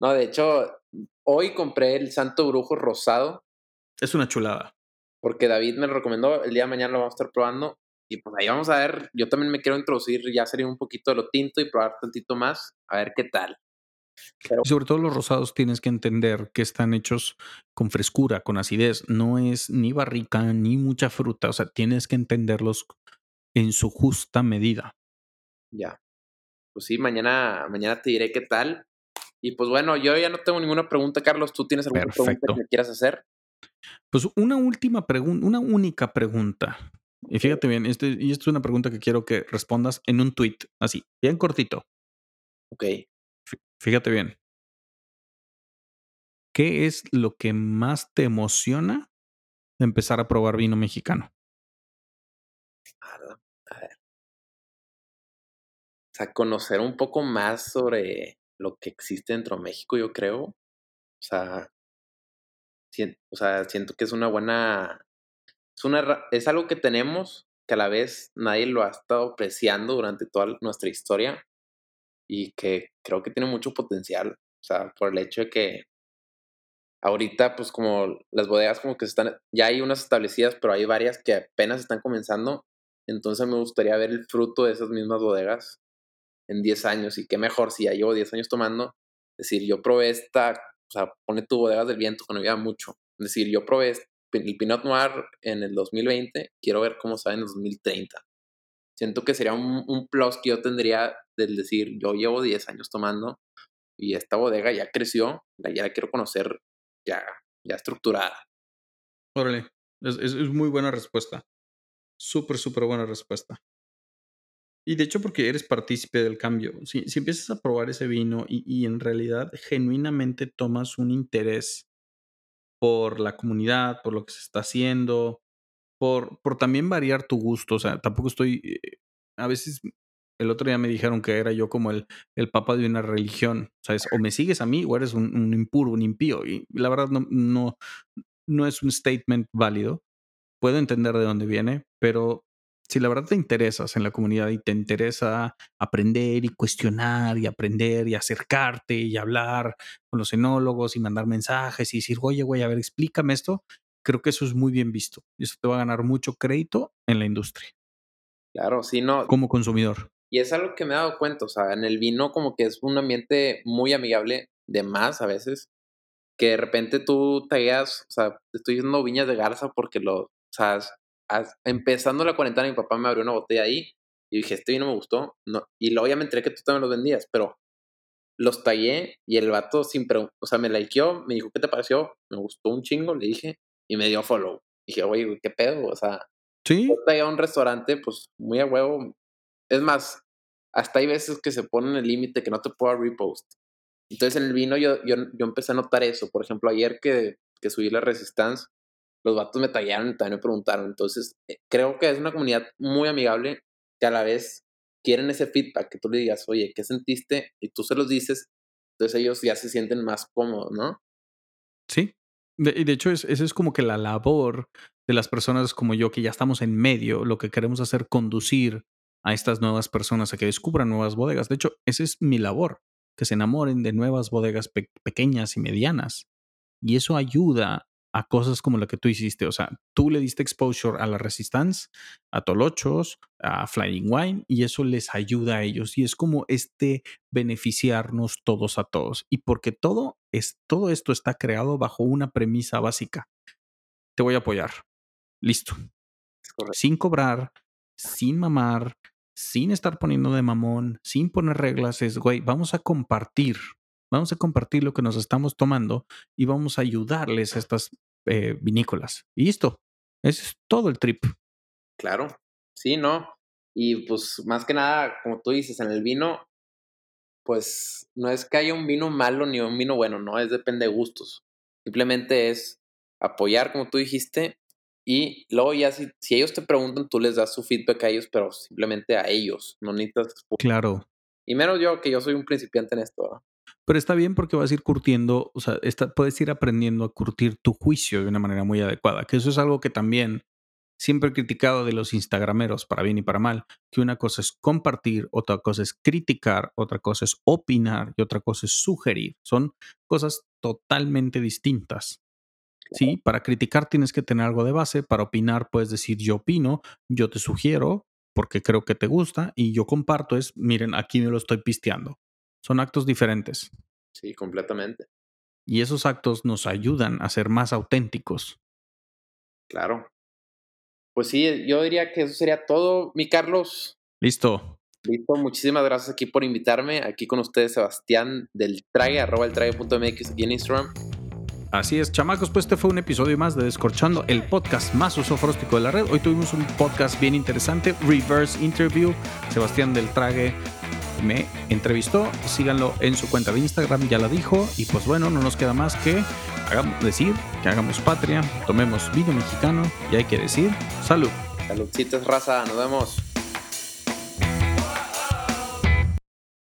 No, de hecho, hoy compré el Santo Brujo Rosado. Es una chulada. Porque David me lo recomendó. El día de mañana lo vamos a estar probando. Y pues ahí vamos a ver, yo también me quiero introducir, ya sería un poquito de lo tinto y probar tantito más, a ver qué tal. sobre todo los rosados tienes que entender que están hechos con frescura, con acidez. No es ni barrica ni mucha fruta. O sea, tienes que entenderlos en su justa medida. Ya. Pues sí, mañana, mañana te diré qué tal. Y pues bueno, yo ya no tengo ninguna pregunta, Carlos. ¿Tú tienes alguna pregunta que me quieras hacer? Pues una última pregunta, una única pregunta. Y fíjate bien, este, y esto es una pregunta que quiero que respondas en un tweet, así, bien cortito. Ok. Fíjate bien. ¿Qué es lo que más te emociona de empezar a probar vino mexicano? A ver. O sea, conocer un poco más sobre lo que existe dentro de México, yo creo. O sea, o sea, siento que es una buena es, una, es algo que tenemos que a la vez nadie lo ha estado apreciando durante toda nuestra historia y que creo que tiene mucho potencial. O sea, por el hecho de que ahorita, pues como las bodegas como que están, ya hay unas establecidas, pero hay varias que apenas están comenzando. Entonces me gustaría ver el fruto de esas mismas bodegas en 10 años. Y qué mejor si ya llevo 10 años tomando. Es decir, yo probé esta, o sea, pone tu bodegas del viento que no mucho. Es decir, yo probé el Pinot Noir en el 2020, quiero ver cómo sabe en el 2030. Siento que sería un, plus que yo tendría del decir, yo llevo 10 años tomando y esta bodega ya creció, ya la quiero conocer ya, ya estructurada. Órale, es, es, muy buena respuesta. Súper, súper buena respuesta. Y de hecho, porque eres partícipe del cambio, si, si empiezas a probar ese vino y, y, en realidad genuinamente tomas un interés por la comunidad, por lo que se está haciendo, por, por también variar tu gusto. O sea, tampoco estoy. Eh, a veces el otro día me dijeron que era yo como el, el papa de una religión. ¿Sabes? O me sigues a mí o eres un, un impuro, un impío. Y la verdad no, no, no es un statement válido. Puedo entender de dónde viene, pero si la verdad te interesas en la comunidad y te interesa aprender y cuestionar y aprender y acercarte y hablar con los enólogos y mandar mensajes y decir, oye, güey, a ver, explícame esto, creo que eso es muy bien visto. Y eso te va a ganar mucho crédito en la industria. Claro, sí, no. Como consumidor. Y es algo que me he dado cuenta, o sea, en el vino como que es un ambiente muy amigable, de más a veces, que de repente tú te guías, o sea, estoy yendo viñas de garza porque lo, o sea, empezando la cuarentena, mi papá me abrió una botella ahí y dije, este vino me gustó. No, y luego ya me enteré que tú también los vendías, pero los tallé y el vato sin o sea, me likeó, me dijo, ¿qué te pareció? Me gustó un chingo, le dije, y me dio follow. dije, oye, ¿qué pedo? O sea, ¿Sí? yo tallé a un restaurante, pues muy a huevo. Es más, hasta hay veces que se ponen el límite que no te puedo repost. Entonces en el vino yo, yo, yo empecé a notar eso. Por ejemplo, ayer que, que subí la Resistance, los vatos me tallaron y también me preguntaron. Entonces, eh, creo que es una comunidad muy amigable que a la vez quieren ese feedback, que tú le digas, oye, ¿qué sentiste? Y tú se los dices, entonces ellos ya se sienten más cómodos, ¿no? Sí. y de hecho, esa es como que la labor de las personas como yo que ya estamos en medio, lo que queremos hacer, conducir a estas nuevas personas a que descubran nuevas bodegas. De hecho, esa es mi labor, que se enamoren de nuevas bodegas pequeñas y medianas. Y eso ayuda a cosas como la que tú hiciste. O sea, tú le diste exposure a la Resistance, a Tolochos, a Flying Wine, y eso les ayuda a ellos. Y es como este beneficiarnos todos a todos. Y porque todo, es, todo esto está creado bajo una premisa básica. Te voy a apoyar. Listo. Sin cobrar, sin mamar, sin estar poniendo de mamón, sin poner reglas, es, güey, vamos a compartir. Vamos a compartir lo que nos estamos tomando y vamos a ayudarles a estas eh, vinícolas. Y listo. Ese es todo el trip. Claro. Sí, ¿no? Y pues más que nada, como tú dices, en el vino, pues no es que haya un vino malo ni un vino bueno, no, es depende de gustos. Simplemente es apoyar, como tú dijiste, y luego ya si, si ellos te preguntan, tú les das su feedback a ellos, pero simplemente a ellos, no necesitas... Claro. Y menos yo, que yo soy un principiante en esto. Pero está bien porque vas a ir curtiendo, o sea, puedes ir aprendiendo a curtir tu juicio de una manera muy adecuada, que eso es algo que también siempre he criticado de los instagrameros, para bien y para mal, que una cosa es compartir, otra cosa es criticar, otra cosa es opinar y otra cosa es sugerir. Son cosas totalmente distintas. Sí, para criticar tienes que tener algo de base, para opinar puedes decir yo opino, yo te sugiero porque creo que te gusta y yo comparto es, miren, aquí me lo estoy pisteando. Son actos diferentes. Sí, completamente. Y esos actos nos ayudan a ser más auténticos. Claro. Pues sí, yo diría que eso sería todo, mi Carlos. Listo. Listo, muchísimas gracias aquí por invitarme. Aquí con ustedes, Sebastián del Trague, arroba el trague.mx aquí en Instagram. Así es, chamacos, pues este fue un episodio más de Descorchando, el podcast más usofróstico de la red. Hoy tuvimos un podcast bien interesante, Reverse Interview. Sebastián del Trague me entrevistó. Síganlo en su cuenta de Instagram, ya la dijo. Y pues bueno, no nos queda más que hagamos, decir que hagamos patria, tomemos vino mexicano y hay que decir salud. Saludcitos, raza, nos vemos.